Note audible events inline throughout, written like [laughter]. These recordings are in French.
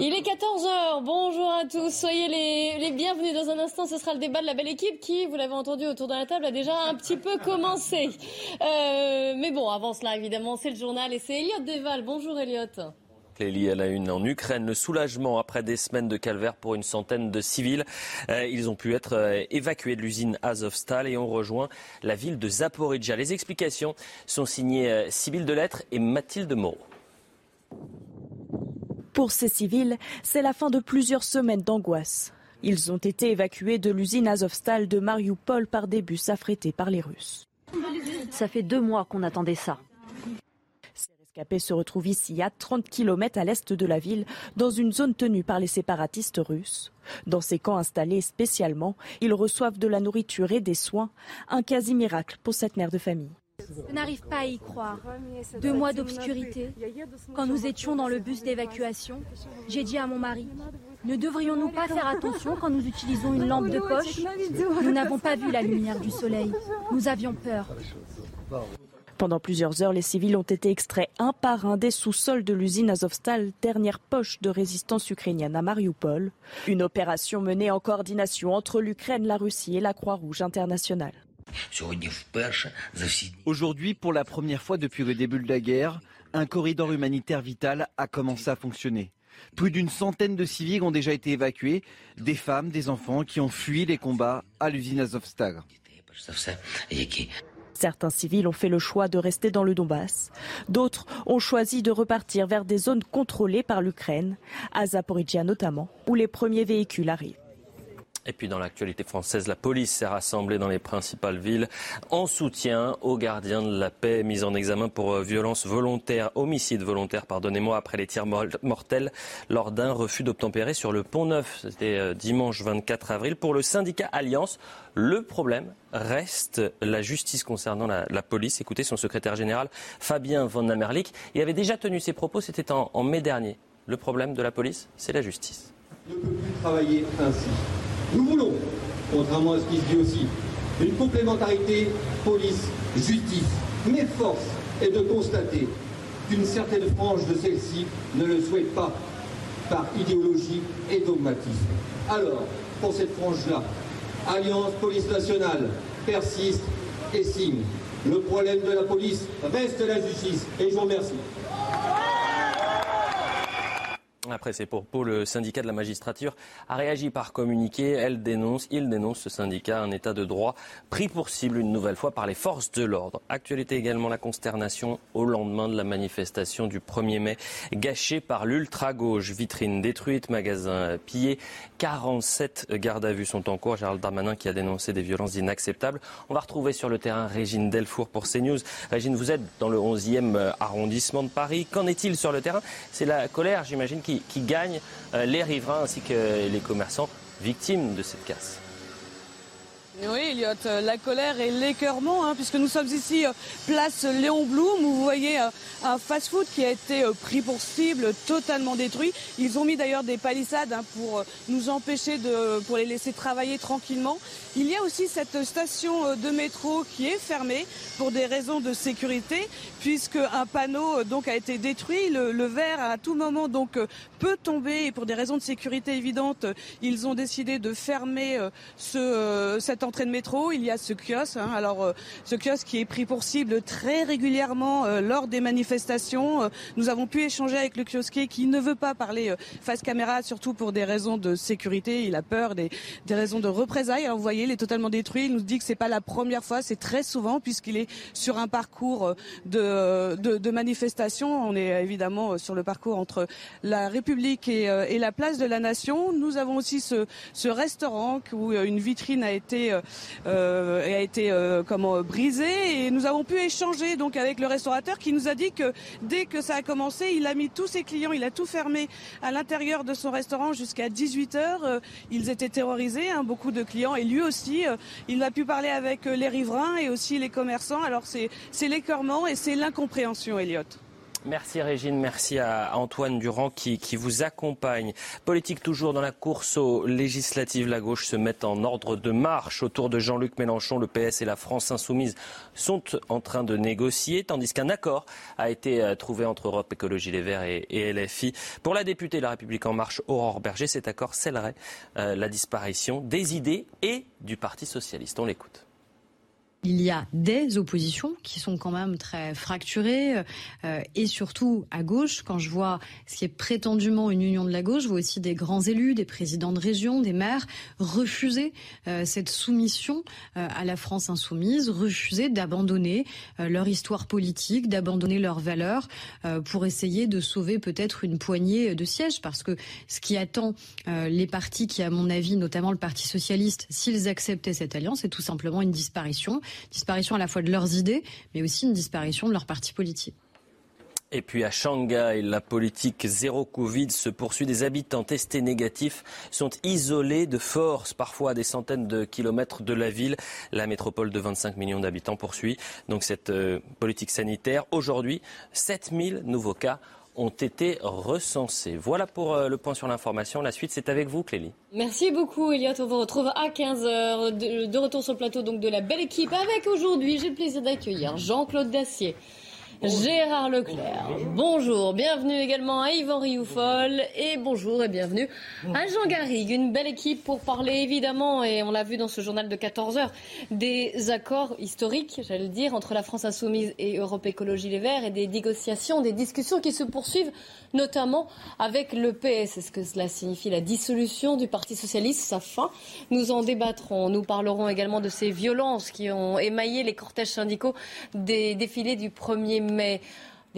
Il est 14h, bonjour à tous, soyez les, les, bienvenus dans un instant, ce sera le débat de la belle équipe qui, vous l'avez entendu autour de la table, a déjà un petit peu [laughs] commencé. Euh, mais bon, avant cela évidemment, c'est le journal et c'est Elliot Deval, bonjour Elliot. Lié à la une en Ukraine, le soulagement après des semaines de calvaire pour une centaine de civils. Euh, ils ont pu être euh, évacués de l'usine Azovstal et ont rejoint la ville de Zaporizhia. Les explications sont signées euh, Sybille Delettre et Mathilde Moreau. Pour ces civils, c'est la fin de plusieurs semaines d'angoisse. Ils ont été évacués de l'usine Azovstal de Mariupol par des bus affrétés par les Russes. Ça fait deux mois qu'on attendait ça. Ces rescapés se retrouvent ici, à 30 km à l'est de la ville, dans une zone tenue par les séparatistes russes. Dans ces camps installés spécialement, ils reçoivent de la nourriture et des soins, un quasi miracle pour cette mère de famille. Je n'arrive pas à y croire. Deux mois d'obscurité. Quand nous étions dans le bus d'évacuation, j'ai dit à mon mari, ne devrions-nous pas faire attention quand nous utilisons une lampe de poche? Nous n'avons pas vu la lumière du soleil. Nous avions peur. Pendant plusieurs heures, les civils ont été extraits un par un des sous-sols de l'usine Azovstal, dernière poche de résistance ukrainienne à Mariupol. Une opération menée en coordination entre l'Ukraine, la Russie et la Croix-Rouge internationale. Aujourd'hui, pour la première fois depuis le début de la guerre, un corridor humanitaire vital a commencé à fonctionner. Plus d'une centaine de civils ont déjà été évacués, des femmes, des enfants qui ont fui les combats à l'usine Azovstal. Certains civils ont fait le choix de rester dans le Donbass. D'autres ont choisi de repartir vers des zones contrôlées par l'Ukraine, à Zaporizhia notamment, où les premiers véhicules arrivent. Et puis dans l'actualité française, la police s'est rassemblée dans les principales villes en soutien aux gardiens de la paix mis en examen pour euh, violence volontaire, homicide volontaire, pardonnez-moi, après les tirs mortels lors d'un refus d'obtempérer sur le pont Neuf. C'était euh, dimanche 24 avril. Pour le syndicat Alliance, le problème reste la justice concernant la, police. Écoutez son secrétaire général, Fabien Van Amerlik. Il avait déjà tenu ses propos, c'était en, en mai dernier. Le problème de la police, c'est la justice. ne peut plus travailler ainsi. Nous voulons, contrairement à ce qui se dit aussi, une complémentarité police-justice. Mais force est de constater qu'une certaine frange de celle-ci ne le souhaite pas par idéologie et dogmatisme. Alors, pour cette frange-là, Alliance Police Nationale persiste et signe. Le problème de la police reste la justice. Et je vous remercie. Après ces propos, le syndicat de la magistrature a réagi par communiqué. Elle dénonce, il dénonce ce syndicat un état de droit pris pour cible une nouvelle fois par les forces de l'ordre. Actualité également la consternation au lendemain de la manifestation du 1er mai, gâchée par l'ultra-gauche. Vitrine détruite, magasin pillé, 47 gardes à vue sont en cours. Gérald Darmanin qui a dénoncé des violences inacceptables. On va retrouver sur le terrain Régine Delfour pour CNews. Régine, vous êtes dans le 11e arrondissement de Paris. Qu'en est-il sur le terrain? C'est la colère, j'imagine, qui, qui gagne euh, les riverains ainsi que les commerçants victimes de cette casse. Oui, Elliot, euh, la colère et l'écœurement, hein, puisque nous sommes ici euh, place Léon Blum, où vous voyez euh, un fast-food qui a été pris pour cible, totalement détruit. Ils ont mis d'ailleurs des palissades hein, pour nous empêcher de, pour les laisser travailler tranquillement. Il y a aussi cette station de métro qui est fermée pour des raisons de sécurité, puisque un panneau donc a été détruit. Le, le verre à tout moment donc peut tomber et pour des raisons de sécurité évidentes, ils ont décidé de fermer ce, cette entrée de métro. Il y a ce kiosque, hein, alors euh, ce kiosque qui est pris pour cible très régulièrement euh, lors des manifestations. Euh, nous avons pu échanger avec le kiosquier qui ne veut pas parler face caméra, surtout pour des raisons de sécurité. Il a peur des, des raisons de représailles. Alors vous voyez, il est totalement détruit. Il nous dit que c'est pas la première fois, c'est très souvent puisqu'il est sur un parcours de, de, de manifestation. On est évidemment sur le parcours entre la République et, et la place de la Nation. Nous avons aussi ce, ce restaurant où une vitrine a été, euh, a été euh, comment, brisée et nous avons pu échanger donc avec le restaurateur qui nous a dit que dès que ça a commencé, il a mis tous ses clients, il a tout fermé à l'intérieur de son restaurant jusqu'à 18 heures. Euh, Ils étaient terrorisés, hein, beaucoup de clients et lui aussi. euh, Il a pu parler avec euh, les riverains et aussi les commerçants. Alors c'est l'écœurement et c'est l'incompréhension, Elliot. Merci Régine, merci à Antoine Durand qui, vous accompagne. Politique toujours dans la course aux législatives. La gauche se met en ordre de marche autour de Jean-Luc Mélenchon. Le PS et la France insoumise sont en train de négocier, tandis qu'un accord a été euh, trouvé entre Europe Écologie Les Verts et, et LFI. Pour la députée La République En Marche, Aurore Berger, cet accord scellerait euh, la disparition des idées et du Parti socialiste. On l'écoute il y a des oppositions qui sont quand même très fracturées euh, et surtout à gauche, quand je vois ce qui est prétendument une union de la gauche, je vois aussi des grands élus, des présidents de région, des maires refuser euh, cette soumission euh, à la France insoumise, refuser d'abandonner euh, leur histoire politique, d'abandonner leurs valeurs euh, pour essayer de sauver peut-être une poignée de sièges. Parce que ce qui attend euh, les partis qui, à mon avis, notamment le Parti socialiste, s'ils acceptaient cette alliance, c'est tout simplement une disparition disparition à la fois de leurs idées, mais aussi une disparition de leur parti politique. Et puis à Shanghai, la politique zéro Covid se poursuit. Des habitants testés négatifs sont isolés de force, parfois à des centaines de kilomètres de la ville. La métropole de 25 millions d'habitants poursuit donc cette euh, politique sanitaire. Aujourd'hui, 7000 nouveaux cas ont été recensés. Voilà pour euh, le point sur l'information. La suite, c'est avec vous, Clélie. Merci beaucoup, Elliot. On vous retrouve à 15h. De, de, retour sur le plateau donc de la belle équipe. Avec aujourd'hui, j'ai le plaisir d'accueillir Jean-Claude Dacier. Gérard Leclerc, bonjour, bienvenue également à Yvan Rioufol et bonjour et bienvenue à Jean Garrigue. Une belle équipe pour parler évidemment, et on l'a vu dans ce journal de 14 heures, des accords historiques, j'allais dire, entre la France Insoumise et Europe Écologie Les Verts et des négociations, des discussions qui se poursuivent notamment avec le PS. Est-ce que cela signifie la dissolution du Parti Socialiste, sa fin? Nous en débattrons. Nous parlerons également de ces violences qui ont émaillé les cortèges syndicaux des défilés du 1er mai mais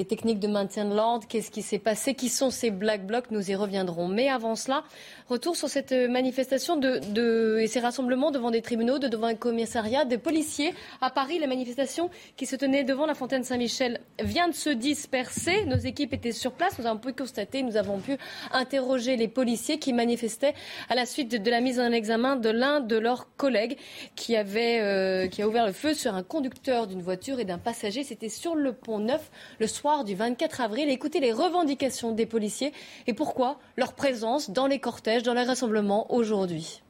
les techniques de maintien de l'ordre, qu'est-ce qui s'est passé, qui sont ces black blocs, nous y reviendrons. Mais avant cela, retour sur cette manifestation de, de, et ces rassemblements devant des tribunaux, de, devant un commissariat, des policiers. À Paris, la manifestation qui se tenait devant la fontaine Saint-Michel vient de se disperser. Nos équipes étaient sur place, nous avons pu constater, nous avons pu interroger les policiers qui manifestaient à la suite de, de la mise en examen de l'un de leurs collègues qui, avait, euh, qui a ouvert le feu sur un conducteur d'une voiture et d'un passager. C'était sur le pont Neuf, le soir du 24 avril. Écoutez les revendications des policiers et pourquoi leur présence dans les cortèges, dans les rassemblements aujourd'hui.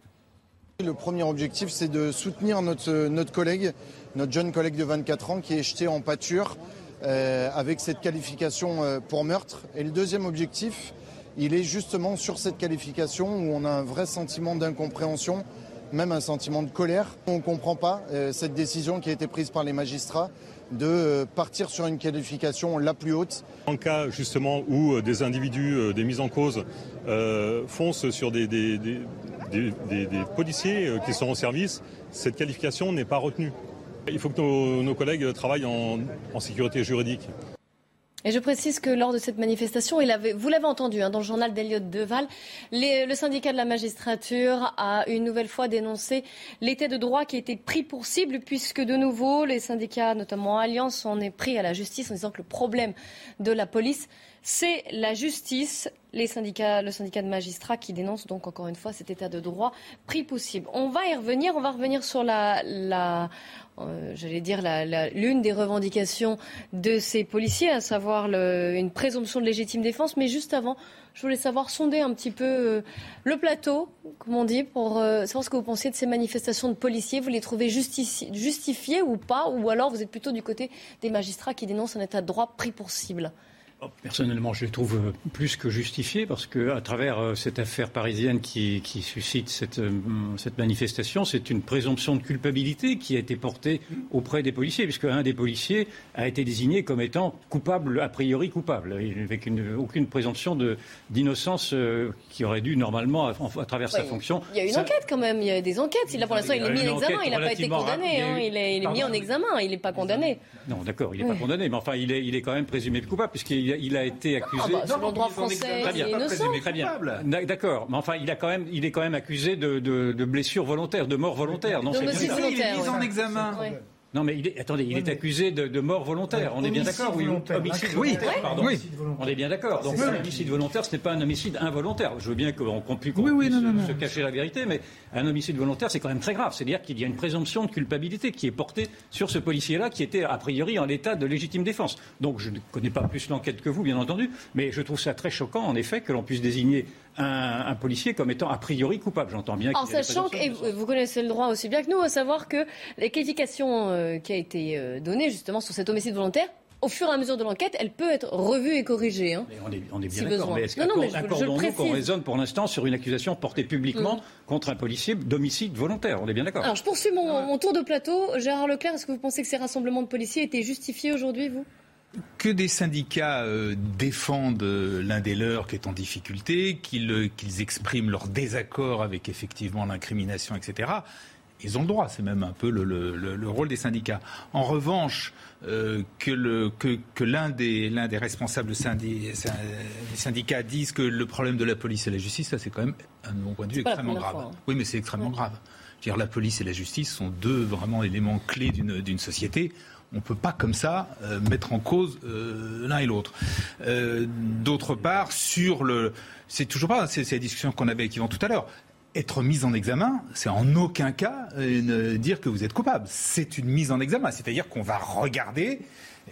Le premier objectif, c'est de soutenir notre, notre collègue, notre jeune collègue de 24 ans qui est jeté en pâture euh, avec cette qualification euh, pour meurtre. Et le deuxième objectif, il est justement sur cette qualification où on a un vrai sentiment d'incompréhension, même un sentiment de colère. On ne comprend pas euh, cette décision qui a été prise par les magistrats de partir sur une qualification la plus haute. En cas justement où des individus, des mises en cause, euh, foncent sur des, policiers qui sont en service, cette qualification n'est pas retenue. Il faut que nos, collègues travaillent en, en sécurité juridique. Et je précise que lors de cette manifestation, vous l'avez entendu hein, dans le journal d'Eliott Deval, le syndicat de la magistrature a une nouvelle fois dénoncé l'état de droit qui a été pris pour cible, puisque de nouveau, les syndicats, notamment Alliance, en est pris à la justice en disant que le problème de la police, c'est la justice. Les syndicats, le syndicat de magistrats qui dénonce donc encore une fois cet état de droit pris possible. On va y revenir. On va revenir sur la euh, j'allais dire l'une des revendications de ces policiers, à savoir une présomption de légitime défense. Mais juste avant, je voulais savoir sonder un petit peu euh, le plateau, comme on dit, pour euh, savoir ce que vous pensiez de ces manifestations de policiers. Vous les trouvez justifiées ou pas, ou alors vous êtes plutôt du côté des magistrats qui dénoncent un état de droit pris pour cible? Personnellement, je les trouve plus que justifiés parce que, à travers cette affaire parisienne qui, qui suscite cette, cette manifestation, c'est une présomption de culpabilité qui a été portée auprès des policiers, puisque un des policiers a été désigné comme étant coupable, a priori coupable, avec une, aucune présomption d'innocence euh, qui aurait dû normalement, à, à travers ouais, sa fonction. Il y a une ça... enquête quand même, il y a des enquêtes. Là, pour l'instant, il est mis en examen, il n'a pas été condamné. Hein, il est, il est mis en examen, il n'est pas condamné. Non, d'accord, il n'est pas condamné, mais enfin, il est, il est quand même présumé coupable, puisqu'il il a été accusé. Ah bah, selon le droit français, très bien. il est innocent. Très bien. D'accord, mais enfin, il a quand même, il est quand même accusé de, de, de blessures volontaires, de mort volontaire. Non, c'est volontaire. Il est mis en examen. Non, mais il est, attendez, il est accusé de, de, mort volontaire. on est bien d'accord Oui, homicide volontaire. Pardon. Oui. On est bien d'accord. Donc, un homicide volontaire, ce n'est pas un homicide involontaire. Je veux bien qu'on puisse oui, se, se, cacher la vérité, mais un homicide volontaire, c'est quand même très grave. C'est-à-dire qu'il y a une présomption de culpabilité qui est portée sur ce policier-là, qui était a priori en état de légitime défense. Donc, je ne connais pas plus l'enquête que vous, bien entendu, mais je trouve ça très choquant, en effet, que l'on puisse désigner un, policier comme étant a priori coupable. J'entends bien. En sachant que, vous connaissez le droit aussi bien que nous, à savoir que les qualifications euh, qui a été euh, donnée justement sur cet homicide volontaire, au fur et à mesure de l'enquête, elle peut être revue et corrigée. Hein, on, est, on est, bien d'accord. Mais est-ce accordons-nous qu'on raisonne pour l'instant sur une accusation portée publiquement mm. contre un policier d'homicide volontaire? On est bien d'accord. Alors, je poursuis mon, mon, tour de plateau. Gérard Leclerc, est-ce que vous pensez que ces rassemblements de policiers étaient justifiés aujourd'hui, vous? Que des syndicats euh, défendent euh, l'un des leurs qui est en difficulté, qu'ils expriment leur désaccord avec effectivement l'incrimination, etc. Ils ont le droit, c'est même un peu le, rôle des syndicats. En revanche, euh, que, l'un des, des, responsables des syndicats dise que le problème de la police et la justice, ça c'est quand même, à mon point de vue, extrêmement grave. Hein. Oui, mais c'est extrêmement grave. Dire, la police et la justice sont deux vraiment éléments clés d'une société on ne peut pas comme ça euh, mettre en cause euh, l'un et l'autre. Euh, d'autre part, sur le, c'est toujours pas, c'est la discussion qu'on avait avec Yvan tout à l'heure. Être mis en examen, c'est en aucun cas dire que vous êtes coupable. C'est une mise en examen, c'est-à-dire qu'on va regarder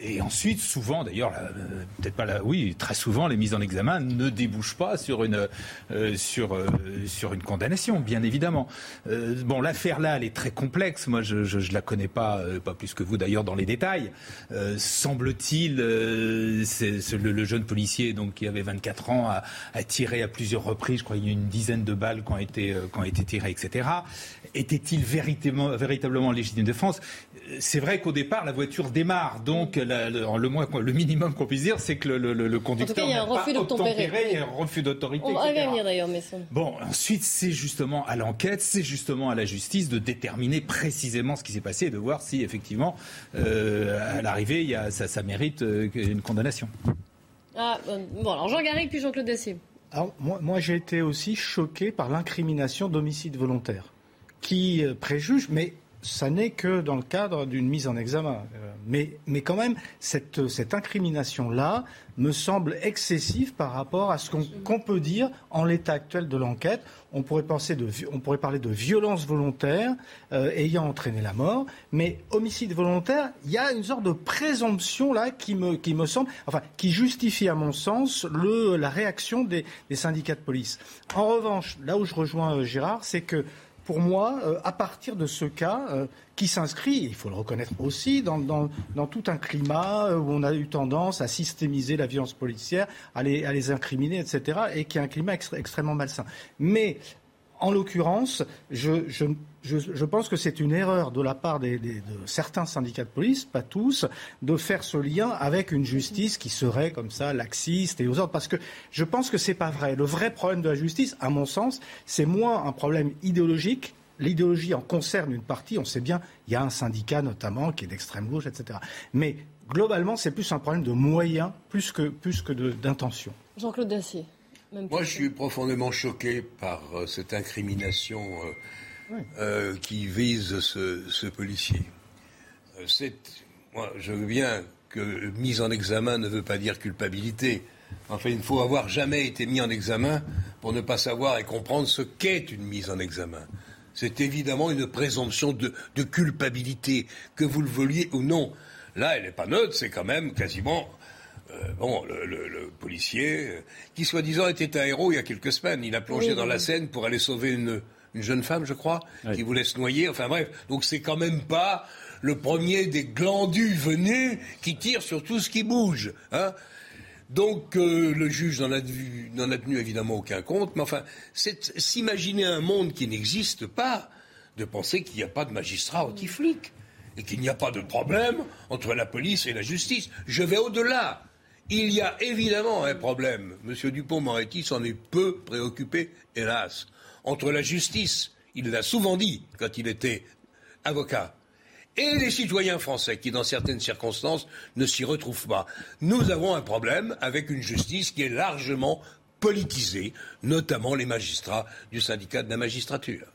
et ensuite, souvent, d'ailleurs, euh, peut-être pas là, oui, très souvent, les mises en examen ne débouchent pas sur une, euh, sur, euh, sur une condamnation, bien évidemment. bon, l'affaire là, elle est très complexe. Moi, je, je, la connais pas, pas plus que vous d'ailleurs dans les détails. Semble-t-il, le, jeune policier, donc qui avait 24 ans, a, tiré à plusieurs reprises. Je crois qu'il y a une dizaine de balles qui ont été, qui ont été tirées, etc. Était-il véritablement, véritablement légitime défense? C'est vrai qu'au départ, la voiture démarre, donc le, moins, le minimum qu'on puisse dire, c'est que le, conducteur n'a pas obtempéré. Il y a un refus d'autorité. On va venir d'ailleurs, mais Bon, ensuite, c'est justement à l'enquête, c'est justement à la justice de déterminer précisément ce qui s'est passé et de voir si effectivement, euh, à l'arrivée, ça, ça, mérite euh, une condamnation. Ah, bon, alors Jean Garrigue puis Jean-Claude Dacier. Alors, moi, moi j'ai été aussi choqué par l'incrimination d'homicide volontaire, qui euh, préjuge, mais ça n'est que dans le cadre d'une mise en examen. Euh, mais, mais quand même, cette, cette incrimination-là me semble excessive par rapport à ce qu'on peut dire en l'état actuel de l'enquête. On pourrait, penser de, on pourrait parler de violence volontaire euh, ayant entraîné la mort, mais homicide volontaire, il y a une sorte de présomption là qui me, qui me semble, enfin, qui justifie à mon sens le, la réaction des, des syndicats de police. En revanche, là où je rejoins euh, Gérard, c'est que pour moi, euh, à partir de ce cas euh, qui s'inscrit, il faut le reconnaître aussi, dans, tout un climat euh, où on a eu tendance à systémiser la violence policière, à les, incriminer, etc., et qui est un climat extrêmement malsain. Mais en l'occurrence, je, pense que c'est une erreur de la part de certains syndicats de police, pas tous, de faire ce lien avec une justice qui serait comme ça laxiste et aux ordres. Parce que je pense que ce n'est pas vrai. Le vrai problème de la justice, à mon sens, c'est moins un problème idéologique. L'idéologie en concerne une partie. On sait bien, il y a un syndicat notamment qui est d'extrême gauche, etc. Mais globalement, c'est plus un problème de moyens plus que, plus que d'intention. Jean-Claude Dacier. Moi, je suis profondément choqué par euh, cette incrimination euh, euh, qui vise ce, policier. moi, je veux bien que mise en examen ne veut pas dire culpabilité. Enfin, il ne faut avoir jamais été mis en examen pour ne pas savoir et comprendre ce qu'est une mise en examen. C'est évidemment une présomption de, de, culpabilité, que vous le vouliez ou non. Là, elle n'est pas neutre, c'est quand même quasiment euh, bon, le, policier, euh, qui soi-disant était un héros il y a quelques semaines, il a plongé dans la Seine pour aller sauver une, jeune femme, je crois, qui voulait se noyer. Enfin bref, donc c'est quand même pas le premier des glandus venus qui tire sur tout ce qui bouge. Hein donc euh, le juge n'en a, a, tenu évidemment aucun compte, mais enfin, c'est s'imaginer un monde qui n'existe pas, de penser qu'il n'y a pas de magistrat anti-flic et qu'il n'y a pas de problème entre la police et la justice. Je vais au-delà. Il y a évidemment un problème. Monsieur Dupont-Moretti s'en est peu préoccupé, hélas. Entre la justice, il l'a souvent dit quand il était avocat, et les citoyens français qui, dans certaines circonstances, ne s'y retrouvent pas. Nous avons un problème avec une justice qui est largement politisée, notamment les magistrats du syndicat de la magistrature.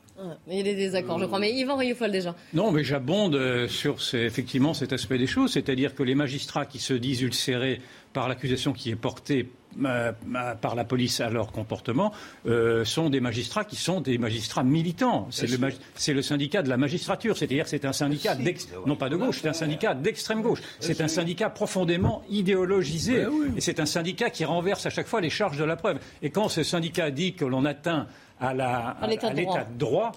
il y a des désaccords, je crois. Mais Yvan Rioufol déjà. Non, mais j'abonde euh, sur effectivement cet aspect des choses, c'est-à-dire que les magistrats qui se disent ulcérés par l'accusation qui est portée par la police à leur comportement euh, sont des magistrats qui sont des magistrats militants. C'est le, le, syndicat de la magistrature, c'est-à-dire c'est un syndicat non pas de gauche, c'est un syndicat d'extrême gauche. C'est un syndicat profondément idéologisé. Et c'est un syndicat qui renverse à chaque fois les charges de la preuve. Et quand ce syndicat dit que l'on atteint à l'état de droit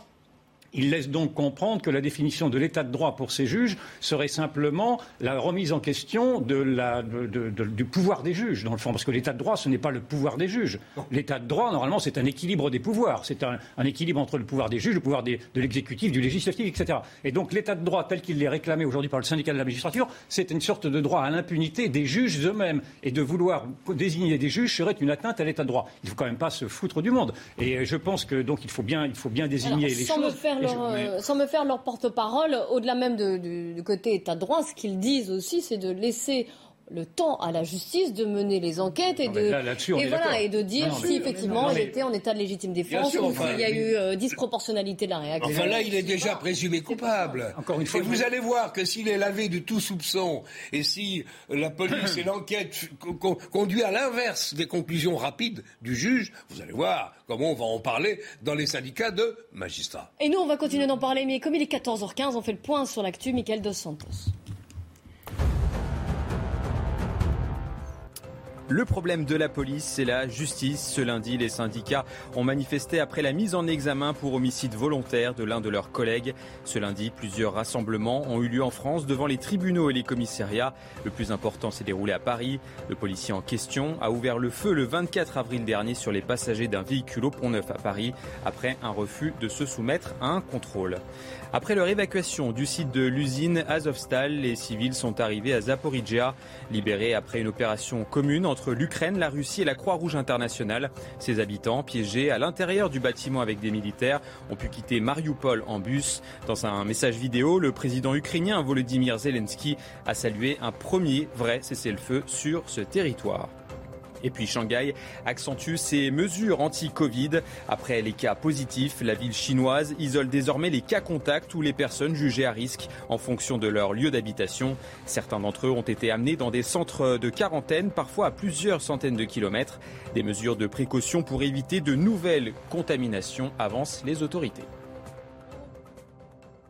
il laisse donc comprendre que la définition de l'état de droit pour ces juges serait simplement la remise en question du pouvoir des juges, dans le fond. Parce que l'état de droit, ce n'est pas le pouvoir des juges. L'état de droit, normalement, c'est un équilibre des pouvoirs. C'est un, équilibre entre le pouvoir des juges, le pouvoir de l'exécutif, du législatif, etc. Et donc l'état de droit tel qu'il est réclamé aujourd'hui par le syndicat de la magistrature, c'est une sorte de droit à l'impunité des juges eux-mêmes. Et de vouloir désigner des juges serait une atteinte à l'état de droit. Il ne faut quand même pas se foutre du monde. Et je pense que donc il faut bien, il faut bien désigner les choses. Euh, sans me faire leur porte-parole, au-delà même du, côté état de droit, ce qu'ils disent aussi, c'est de laisser le temps à la justice de mener les enquêtes et, de, et, voilà, et de dire si effectivement il était en état de légitime défense ou s'il y a eu euh, disproportionnalité de la réaction. Enfin là, il est déjà présumé coupable. Encore une fois, et vous allez voir que s'il est lavé de tout soupçon et si la police et l'enquête conduit à l'inverse des conclusions rapides du juge, vous allez voir comment on va en parler dans les syndicats de magistrats. Et nous, on va continuer d'en parler, mais comme il est 14h15, on fait le point sur l'actu. Michael Dos Santos. Le problème de la police, c'est la justice. Ce lundi, les syndicats ont manifesté après la mise en examen pour homicide volontaire de l'un de leurs collègues. Ce lundi, plusieurs rassemblements ont eu lieu en France devant les tribunaux et les commissariats. Le plus important s'est déroulé à Paris. Le policier en question a ouvert le feu le 24 avril dernier sur les passagers d'un véhicule au Pont-Neuf à Paris après un refus de se soumettre à un contrôle. Après leur évacuation du site de l'usine Azovstal, les civils sont arrivés à Zaporizhia, libérés après une opération commune l'Ukraine, la Russie et la Croix-Rouge internationale. Ces habitants, piégés à l'intérieur du bâtiment avec des militaires, ont pu quitter Mariupol en bus. Dans un message vidéo, le président ukrainien Volodymyr Zelensky a salué un premier vrai cessez-le-feu sur ce territoire. Et puis Shanghai accentue ses mesures anti-Covid. Après les cas positifs, la ville chinoise isole désormais les cas contacts ou les personnes jugées à risque en fonction de leur lieu d'habitation. Certains d'entre eux ont été amenés dans des centres de quarantaine, parfois à plusieurs centaines de kilomètres. Des mesures de précaution pour éviter de nouvelles contaminations avancent les autorités.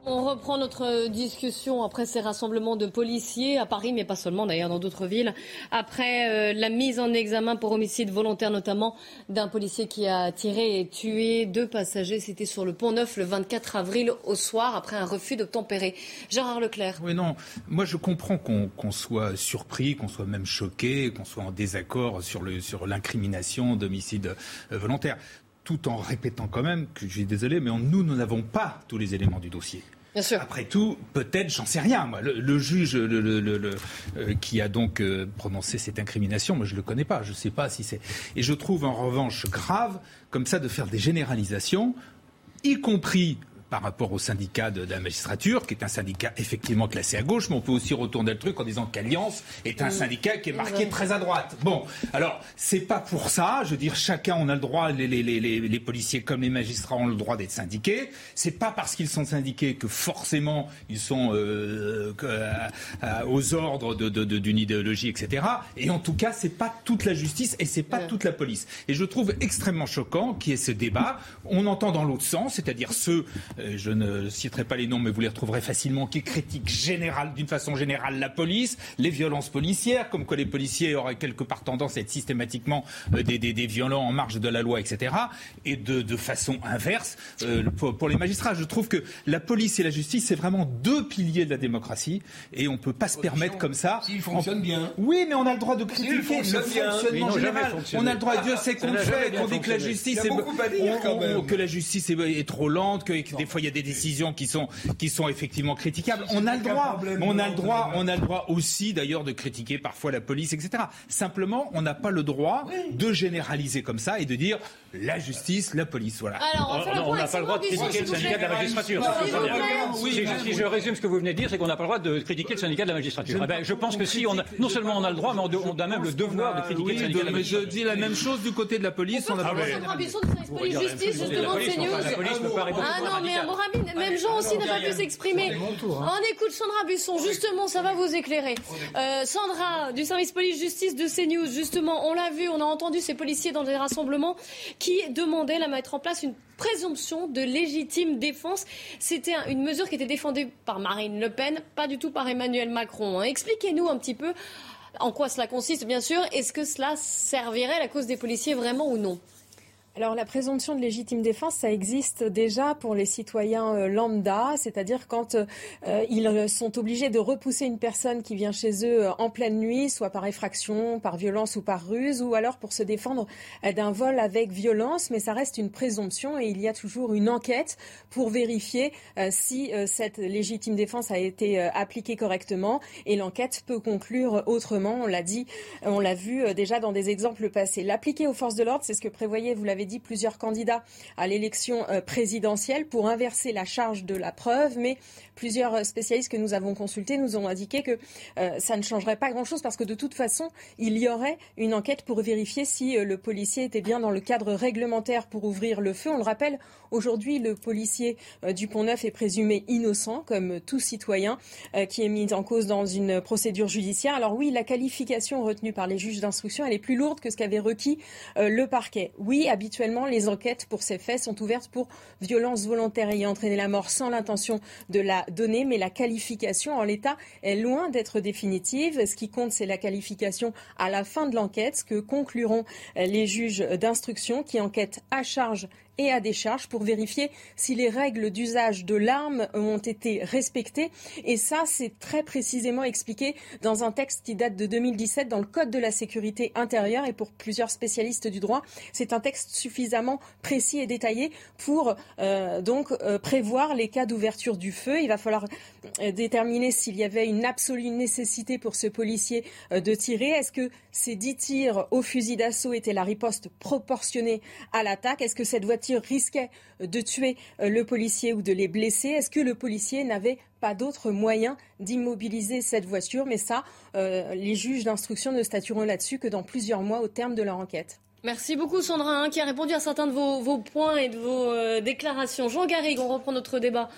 On reprend notre discussion après ces rassemblements de policiers à Paris, mais pas seulement d'ailleurs dans d'autres villes, après euh, la mise en examen pour homicide volontaire notamment d'un policier qui a tiré et tué deux passagers. C'était sur le pont Neuf le 24 avril au soir après un refus d'obtempérer. Gérard Leclerc. Oui, non, moi je comprends qu'on soit surpris, qu'on soit même choqué, qu'on soit en désaccord sur l'incrimination d'homicide euh, volontaire tout en répétant quand même que je suis désolé, mais nous, nous n'avons pas tous les éléments du dossier. Après tout, peut-être, j'en sais rien. Moi, le, juge euh, qui a donc euh, prononcé cette incrimination, moi, je le connais pas. Je ne sais pas si c'est. Et je trouve en revanche grave, comme ça, de faire des généralisations, y compris par rapport au syndicat de, la magistrature, qui est un syndicat effectivement classé à gauche, mais on peut aussi retourner le truc en disant qu'Alliance est un syndicat qui est marqué très à droite. Bon, alors c'est pas pour ça. Je veux dire, chacun on a le droit, les, les, les, les policiers comme les magistrats ont le droit d'être syndiqués. C'est pas parce qu'ils sont syndiqués que forcément ils sont euh, aux ordres d'une de, de, idéologie, etc. Et en tout cas, c'est pas toute la justice et c'est pas toute la police. Et je trouve extrêmement choquant qu'il y ait ce débat. On entend dans l'autre sens, c'est-à-dire ceux euh, je ne citerai pas les noms, mais vous les retrouverez facilement, qui critiquent d'une façon générale la police, les violences policières, comme que les policiers auraient quelque part tendance à être systématiquement euh, des, des, violents en marge de la loi, etc. Et de, de façon inverse, euh, pour, les magistrats, je trouve que la police et la justice, c'est vraiment deux piliers de la démocratie, et on ne peut pas se permettre comme ça. S'ils fonctionnent bien. Oui, mais on a le droit de critiquer le fonctionnement général. On a le droit, Dieu sait qu'on fait, qu'on dit que la justice est, que la justice est, trop lente, que des des fois il y a des décisions qui sont qui sont effectivement critiquables. On a le droit, on a le droit, on a le droit aussi d'ailleurs de critiquer parfois la police, etc. Simplement, on n'a pas le droit de généraliser comme ça et de dire la justice, la police, voilà. Alors, on n'a pas le droit de critiquer le syndicat de la magistrature. Si, je résume ce que vous venez de dire, c'est qu'on n'a pas le droit de critiquer le syndicat de la magistrature. Eh ben, je pense que si, on a, non seulement on a le droit, mais on, a même le devoir de critiquer le syndicat de la magistrature. Je dis la même chose du côté de la police. On a pas le droit. police justice, justement, CNews. Ah non, mais Mourabine, même Jean aussi n'a pas pu s'exprimer. Hein. On écoute Sandra Busson, justement, ça va vous éclairer. Euh, Sandra, du service police-justice de CNews, justement, on l'a vu, on a entendu ces policiers dans des rassemblements qui demandaient à mettre en place une présomption de légitime défense. C'était une mesure qui était défendue par Marine Le Pen, pas du tout par Emmanuel Macron. Hein. Expliquez-nous un petit peu en quoi cela consiste, bien sûr. Est-ce que cela servirait à la cause des policiers vraiment ou non? Alors la présomption de légitime défense, ça existe déjà pour les citoyens euh, lambda, c'est-à-dire quand euh, ils sont obligés de repousser une personne qui vient chez eux euh, en pleine nuit, soit par effraction, par violence ou par ruse, ou alors pour se défendre d'un vol avec violence, mais ça reste une présomption et il y a toujours une enquête pour vérifier si cette légitime défense a été appliquée correctement. Et l'enquête peut conclure autrement, on l'a dit, on l'a vu déjà dans des exemples passés. L'appliquer aux forces de l'ordre, c'est ce que prévoyait, vous l'avez dit plusieurs candidats à l'élection euh, présidentielle pour inverser la charge de la preuve, mais plusieurs spécialistes que nous avons consultés nous ont indiqué que euh, ça ne changerait pas grand-chose parce que de toute façon, il y aurait une enquête pour vérifier si euh, le policier était bien dans le cadre réglementaire pour ouvrir le feu. On le rappelle, aujourd'hui, le policier du Pont-Neuf est présumé innocent, comme tout citoyen qui est mis en cause dans une procédure judiciaire. Alors oui, la qualification retenue par les juges d'instruction, elle est plus lourde que ce qu'avait requis le parquet. Oui, habituellement, les enquêtes pour ces faits sont ouvertes pour violence volontaire ayant entraîné la mort sans l'intention de la donner, mais la qualification en l'état est loin d'être définitive. Ce qui compte, c'est la qualification à la fin de l'enquête, ce que concluront les juges d'instruction qui enquêtent à charge et à décharge pour vérifier si les règles d'usage de l'arme ont été respectées. Et ça, c'est très précisément expliqué dans un texte qui date de 2017 dans le Code de la sécurité intérieure. Et pour plusieurs spécialistes du droit, c'est un texte suffisamment précis et détaillé pour euh, donc euh, prévoir les cas d'ouverture du feu. Il va falloir euh, déterminer s'il y avait une absolue nécessité pour ce policier de tirer. Est-ce que ces dix tirs au fusil d'assaut étaient la riposte proportionnée à l'attaque? Est-ce que cette voiture risquait de tuer euh, le policier ou de les blesser Est-ce que le policier n'avait pas d'autre moyen d'immobiliser cette voiture? Mais ça, euh, les juges d'instruction ne statueront là-dessus que dans plusieurs mois au terme de leur enquête. Merci beaucoup Sandra hein, qui a répondu à certains de vos, points et de vos euh, déclarations. Jean Garrigue, on reprend notre débat.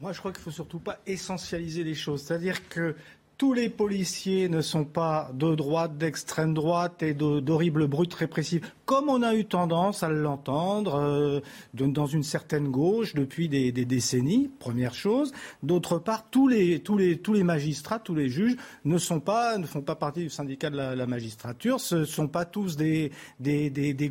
Moi, je crois qu'il ne faut surtout pas essentialiser les choses. C'est-à-dire que tous les policiers ne sont pas de droite, d'extrême droite et d'horribles brutes répressives, comme on a eu tendance à l'entendre euh, dans une certaine gauche depuis des, décennies, première chose. D'autre part, tous les, magistrats, tous les juges ne, sont pas, ne font pas partie du syndicat de la, magistrature. Ce ne sont pas tous des,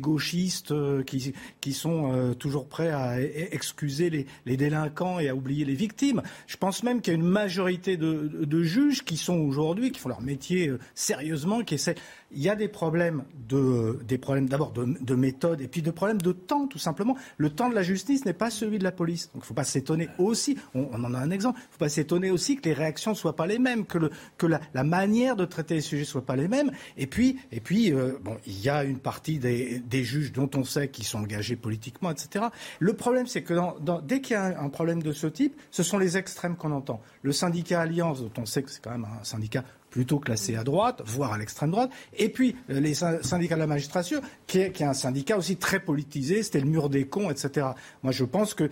gauchistes euh, qui, sont euh, toujours prêts à e, e, excuser les, délinquants et à oublier les victimes. Je pense même qu'il y a une majorité de juges qui sont aujourd'hui, qui font leur métier euh, sérieusement, qui essaient. Il y a des problèmes de, des problèmes d'abord de, méthode et puis de problèmes de temps, tout simplement. Le temps de la justice n'est pas celui de la police. Donc il ne faut pas s'étonner aussi. On, en a un exemple. Il ne faut pas s'étonner aussi que les réactions ne soient pas les mêmes, que, le, que la, manière de traiter les sujets ne soit pas les mêmes. Et puis, et puis euh, bon, il y a une partie des, des, juges dont on sait qu'ils sont engagés politiquement, etc. Le problème, c'est que dès qu'il y a un problème de ce type, ce sont les extrêmes qu'on entend. Le syndicat Alliance, dont on sait que c'est quand même un syndicat plutôt classé à droite, voire à l'extrême droite. Et puis euh, les syndicats de la magistrature, qui est, un syndicat aussi très politisé, c'était le mur des cons, etc. Moi, je pense que,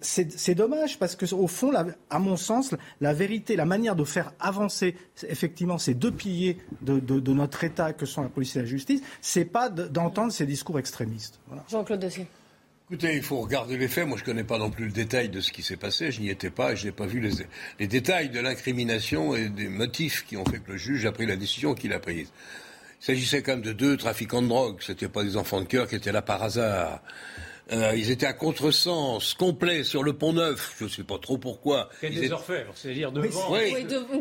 c'est dommage parce que au fond, à mon sens, la vérité, la manière de faire avancer effectivement ces deux piliers de, notre État que sont la police et la justice, c'est pas d'entendre ces discours extrémistes. Jean-Claude Dossier. Écoutez, il faut regarder les faits. Moi, je ne connais pas non plus le détail de ce qui s'est passé. Je n'y étais pas et je n'ai pas vu les, détails de l'incrimination et des motifs qui ont fait que le juge a pris la décision qu'il a prise. Il s'agissait quand même de deux trafiquants de drogue. Ce n'étaient pas des enfants de cœur qui étaient là par hasard. Euh, ils étaient à contresens complet sur le pont Neuf. Je ne sais pas trop pourquoi. Quel des orfèvres, c'est-à-dire devant. Oui,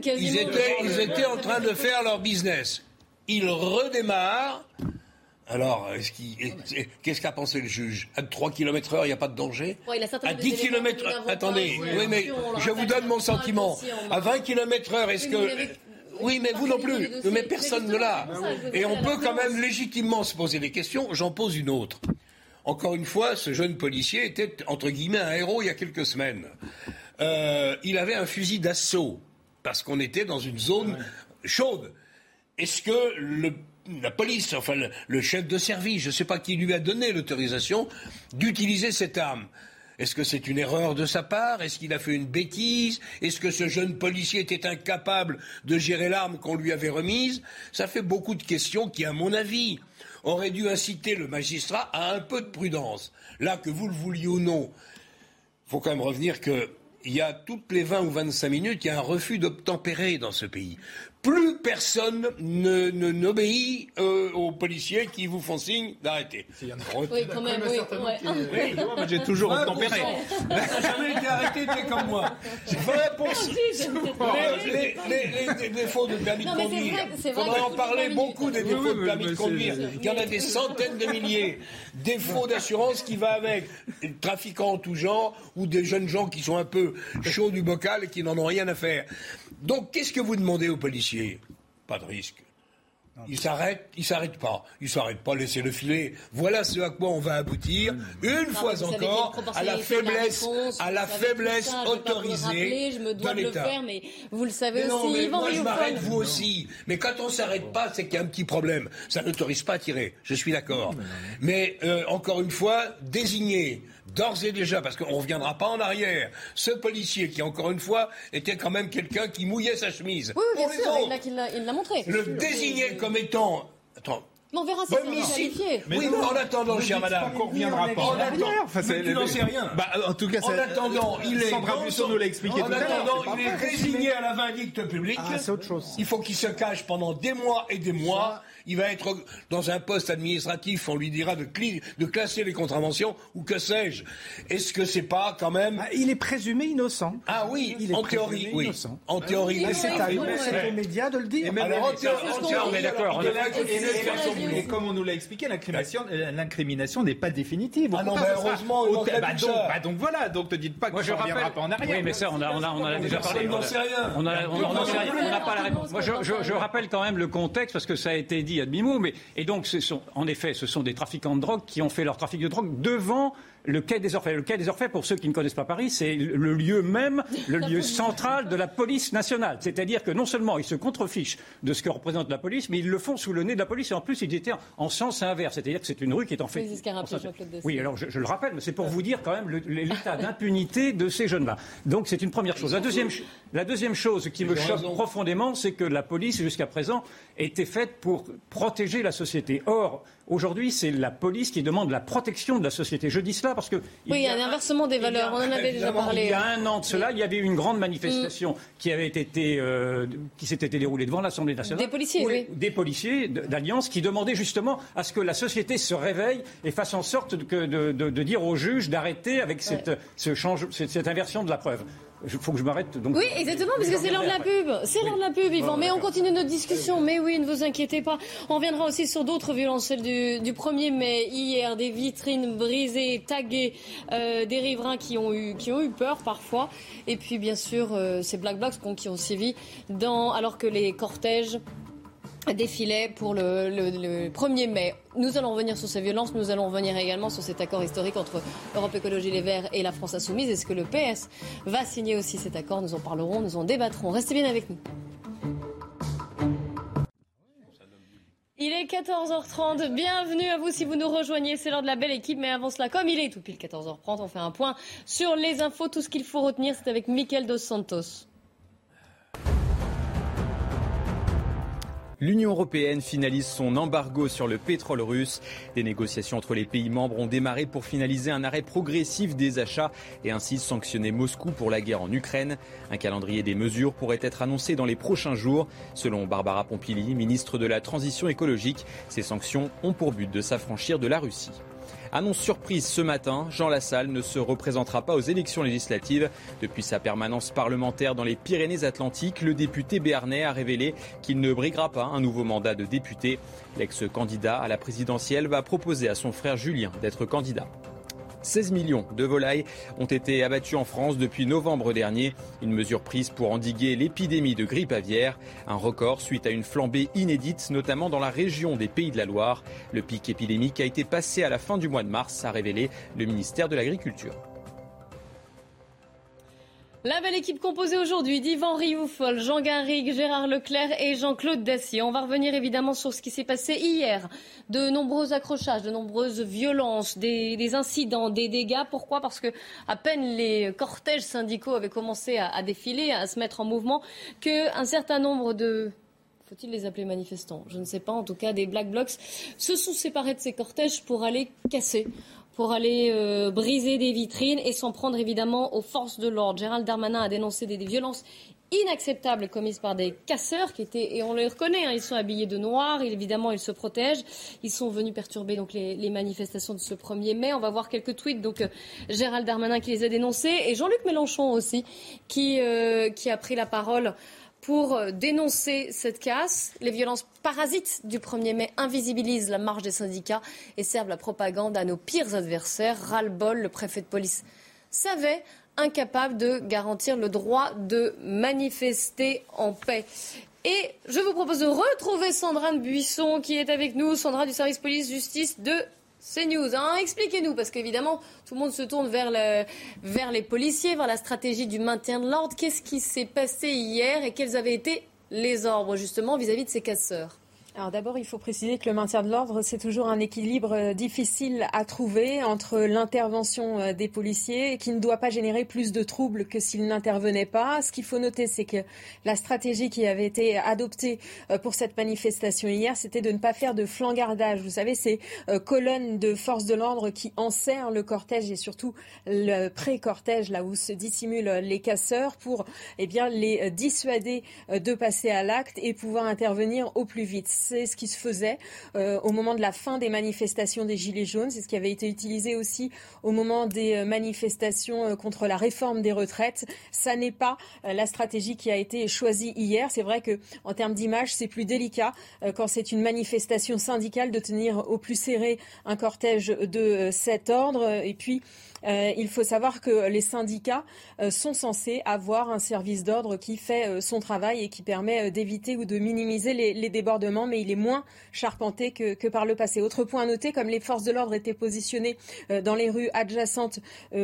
ils, étaient, ils étaient en train de faire leur business. Ils redémarrent Alors, est-ce qu'il- est- qu'est-ce qu'a pensé le juge? À 3 km heure, il n'y a pas de danger? Ouais, À des 10 éléments km attendez, oui, mais je vous donne mon sentiment. À 20 km heure, est-ce que... Oui, mais vous non plus. Mais personne ne l'a. Et on peut quand même légitimement se poser des questions. J'en pose une autre. Encore une fois, ce jeune policier était, entre guillemets, un héros il y a quelques semaines. Euh, il avait un fusil d'assaut, parce qu'on était dans une zone chaude. Est-ce que le- la police, enfin le, chef de service, je ne sais pas qui lui a donné l'autorisation d'utiliser cette arme. Est-ce que c'est une erreur de sa part? Est-ce qu'il a fait une bêtise? Est-ce que ce jeune policier était incapable de gérer l'arme qu'on lui avait remise? Ça fait beaucoup de questions qui, à mon avis, auraient dû inciter le magistrat à un peu de prudence. Là, que vous le vouliez ou non, il faut quand même revenir que il y a toutes les 20 ou 25 minutes, il y a un refus d'obtempérer dans ce pays. Plus personne ne, ne- n'obéit euh, aux policiers qui vous font signe d'arrêter. Oui, quand même, oui. ouais. Moi, [laughs] j'ai toujours obtempéré. T'as jamais été arrêté, t'es comme moi. 20%. Les, les- les- les défauts de permis Non, de conduire. Il faudrait en parler beaucoup des défauts Oui, de oui, permis de conduire. Il y en a des centaines de milliers. Défauts d'assurance qui va avec. Trafiquants en tout genre ou des jeunes gens qui sont un peu chauds du bocal et qui n'en ont rien à faire. Donc, qu'est-ce que vous demandez aux policiers? Pas de risque. Il s'arrête, il s'arrête pas. Il s'arrête pas, laissez-le filer. Voilà ce à quoi on va aboutir, une fois encore, à la faiblesse, à la faiblesse autorisée Je me dois de l'État. faire, mais vous le savez aussi. moi je m'arrête, vous aussi. Mais quand on s'arrête pas, c'est qu'il y a un petit problème. Ça n'autorise pas à tirer. Je suis d'accord. Mais euh, encore une fois, désigner d'ores et déjà, parce qu'on ne reviendra pas en arrière, ce policier qui, encore une fois, était quand même quelqu'un qui mouillait sa chemise. Oui, oui, bien sûr, il l'a montré. le désigner comme étant... Attends. Mais on verra si c'est Homicide. qualifié. oui, mais en attendant, chère madame, qu'on reviendra pas en attendant- c'est- Mais tu n'en sais rien. Bah, en tout cas, en ça- attendant, il est Sandra dans Buisson son- nous l'a expliqué En tout à l'heure, attendant, c'est pas il est vrai. désigné à la vindicte publique. Ah, c'est autre chose. Il faut qu'il se cache pendant des mois et des mois. Il va être dans un poste administratif. On lui dira de, cli- de classer les contraventions ou que sais-je. Est-ce que c'est pas quand même Ah, Il est présumé innocent. Ah oui, Il est en présumé théorie, oui. innocent. En théorie, Mais c'est à oui. nous, c'est aux médias de le dire. Et comme on nous l'a expliqué, l'incrimination, euh, n'est pas définitive. Ah non, heureusement, bah donc, bah donc voilà, donc ne dites pas qu'on je ne reviendra rappelle. pas en arrière. Oui, mais ça, on en a déjà parlé. n'en On n'en sait rien. On n'a pas la réponse. Moi, je rappelle quand même le contexte parce que ça a été dit Mais et donc, ce sont, en effet, ce sont des trafiquants de drogue qui ont fait leur trafic de drogue devant le quai des Orfèvres. Le quai des Orfèvres, pour ceux qui ne connaissent pas Paris, c'est le lieu même, [laughs] le lieu central de la police nationale. C'est-à-dire que non seulement ils se contrefichent de ce que représente la police, mais ils le font sous le nez de la police. Et en plus, ils étaient en sens inverse. C'est-à-dire que c'est une rue qui est en fait. Oui, en sens- alors je, je le rappelle, mais c'est pour vous dire quand même l'état d'impunité de ces jeunes-là. Donc c'est une première chose. La deuxième, la deuxième chose qui me choque raison. profondément, c'est que la police, jusqu'à présent, était faite pour protéger la société. Or, aujourd'hui, c'est la police qui demande la protection de la société. Je dis cela parce que... Oui, il y a un inversement des valeurs. On en avait déjà parlé. Il y a un an de cela, il y avait eu une grande manifestation qui avait été, euh, qui s'était déroulée devant l'Assemblée nationale. Des policiers, Où- oui. Des policiers d- d'Alliance qui demandaient justement à ce que la société se réveille et fasse en sorte que de, de- de dire aux juges d'arrêter avec cette, ce change, cette, cette inversion de la preuve. Il faut que je m'arrête. Donc, Oui, exactement, parce que c'est l'heure de la pub. C'est l'heure de la pub, Yvan. Mais on continue notre discussion. Mais oui, ne vous inquiétez pas. On reviendra aussi sur d'autres violences, celles du, du 1er mai, hier, des vitrines brisées, taguées, euh, des riverains qui ont, eu, qui ont eu peur parfois. Et puis, bien sûr, euh, ces Black Blocs qui ont sévi dans, alors que les cortèges défilaient pour le, le- le 1er mai. Nous allons revenir sur ces violences, nous allons revenir également sur cet accord historique entre Europe Écologie Les Verts et la France Insoumise. Est-ce que le PS va signer aussi cet accord? Nous en parlerons, nous en débattrons. Restez bien avec nous. Il est 14h30, bienvenue à vous si vous nous rejoignez, c'est l'heure de la belle équipe, mais avant cela, comme il est tout pile 14h30, on fait un point sur les infos, tout ce qu'il faut retenir, c'est avec Michael Dos Santos. L'Union européenne finalise son embargo sur le pétrole russe. Des négociations entre les pays membres ont démarré pour finaliser un arrêt progressif des achats et ainsi sanctionner Moscou pour la guerre en Ukraine. Un calendrier des mesures pourrait être annoncé dans les prochains jours. Selon Barbara Pompili, ministre de la Transition écologique, ces sanctions ont pour but de s'affranchir de la Russie. Annonce surprise ce matin, Jean Lassalle ne se représentera pas aux élections législatives. Depuis sa permanence parlementaire dans les Pyrénées-Atlantiques, le député béarnais a révélé qu'il ne briguera pas un nouveau mandat de député. L'ex-candidat à la présidentielle va proposer à son frère Julien d'être candidat. 16 millions de volailles ont été abattues en France depuis novembre dernier, une mesure prise pour endiguer l'épidémie de grippe aviaire, un record suite à une flambée inédite notamment dans la région des Pays de la Loire. Le pic épidémique a été passé à la fin du mois de mars, a révélé le ministère de l'Agriculture. La belle équipe composée aujourd'hui d'Yvan Rioufol, Jean Garrigue, Gérard Leclerc et Jean-Claude Dacier. On va revenir évidemment sur ce qui s'est passé hier. De nombreux accrochages, de nombreuses violences, des, incidents, des dégâts. Pourquoi? Parce que à peine les cortèges syndicaux avaient commencé à, à défiler, à se mettre en mouvement, qu'un certain nombre de faut-il les appeler manifestants? Je ne sais pas. En tout cas, des Black Blocs se sont séparés de ces cortèges pour aller casser pour aller euh, briser des vitrines et s'en prendre évidemment aux forces de l'ordre. Gérald Darmanin a dénoncé des, violences inacceptables commises par des casseurs qui étaient, et on les reconnaît, hein, ils sont habillés de noir, évidemment ils se protègent, ils sont venus perturber les, manifestations de ce 1er mai. On va voir quelques tweets, donc euh, Gérald Darmanin qui les a dénoncés et Jean-Luc Mélenchon aussi qui, euh, qui a pris la parole pour euh, dénoncer cette casse. Les violences parasites du 1er mai invisibilisent la marche des syndicats et servent la propagande à nos pires adversaires. Ras-le-bol, le préfet de police savait incapable de garantir le droit de manifester en paix. Et je vous propose de retrouver Sandra de Buisson qui est avec nous, Sandra du service police-justice de c'est news. Hein. Expliquez-nous, parce qu'évidemment, tout le monde se tourne vers, les policiers, vers la stratégie du maintien de l'ordre. Qu'est-ce qui s'est passé hier et quels avaient été les ordres, justement, vis à -vis de ces casseurs? Alors d'abord, il faut préciser que le maintien de l'ordre, c'est toujours un équilibre euh, difficile à trouver entre l'intervention euh, des policiers qui ne doit pas générer plus de troubles que s'ils n'intervenaient pas. Ce qu'il faut noter, c'est que la stratégie qui avait été adoptée euh, pour cette manifestation hier, c'était de ne pas faire de flangardage. Vous savez, ces colonnes de forces de l'ordre qui enserrent le cortège et surtout le pré-cortège, là où se dissimulent les casseurs, pour eh les dissuader de passer à l'acte et pouvoir intervenir au plus vite c'est ce qui se faisait euh, au moment de la fin des manifestations des Gilets jaunes. C'est ce qui avait été utilisé aussi au moment des euh, manifestations euh, contre la réforme des retraites. Ça n'est pas la stratégie qui a été choisie hier. C'est vrai que en termes d'image, c'est plus délicat quand c'est une manifestation syndicale de tenir au plus serré un cortège de cet ordre. Et puis, euh, il faut savoir que les syndicats euh, sont censés avoir un service d'ordre qui fait euh, son travail et qui permet d'éviter ou de minimiser les, débordements, mais il est moins charpenté que, par le passé. Autre point à noter, comme les forces de l'ordre étaient positionnées dans les rues adjacentes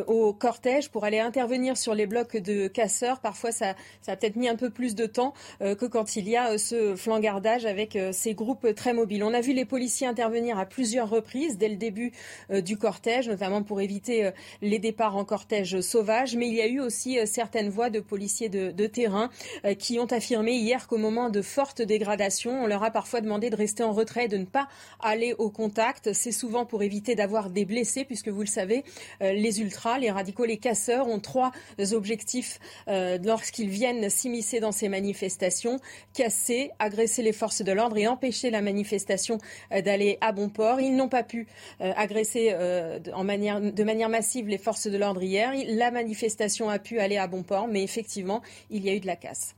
au cortège pour aller intervenir sur les blocs de casseurs, parfois ça, ça a peut-être mis un peu plus de temps que quand il y a ce flangardage avec ces groupes très mobiles. On a vu les policiers intervenir à plusieurs reprises dès le début du cortège, notamment pour éviter les départs en cortège sauvage, mais il y a eu aussi euh, certaines voix de policiers de, terrain euh, qui ont affirmé hier qu'au moment de fortes dégradations, on leur a parfois demandé de rester en retrait, de ne pas aller au contact. C'est souvent pour éviter d'avoir des blessés, puisque vous le savez, euh, les ultras, les radicaux, les casseurs ont trois objectifs lorsqu'ils viennent s'immiscer dans ces manifestations casser, agresser les forces de l'ordre et empêcher la manifestation d'aller à bon port. Ils n'ont pas pu agresser de manière massive les forces de l'ordre hier. La manifestation a pu aller à bon port, mais effectivement, il y a eu de la casse.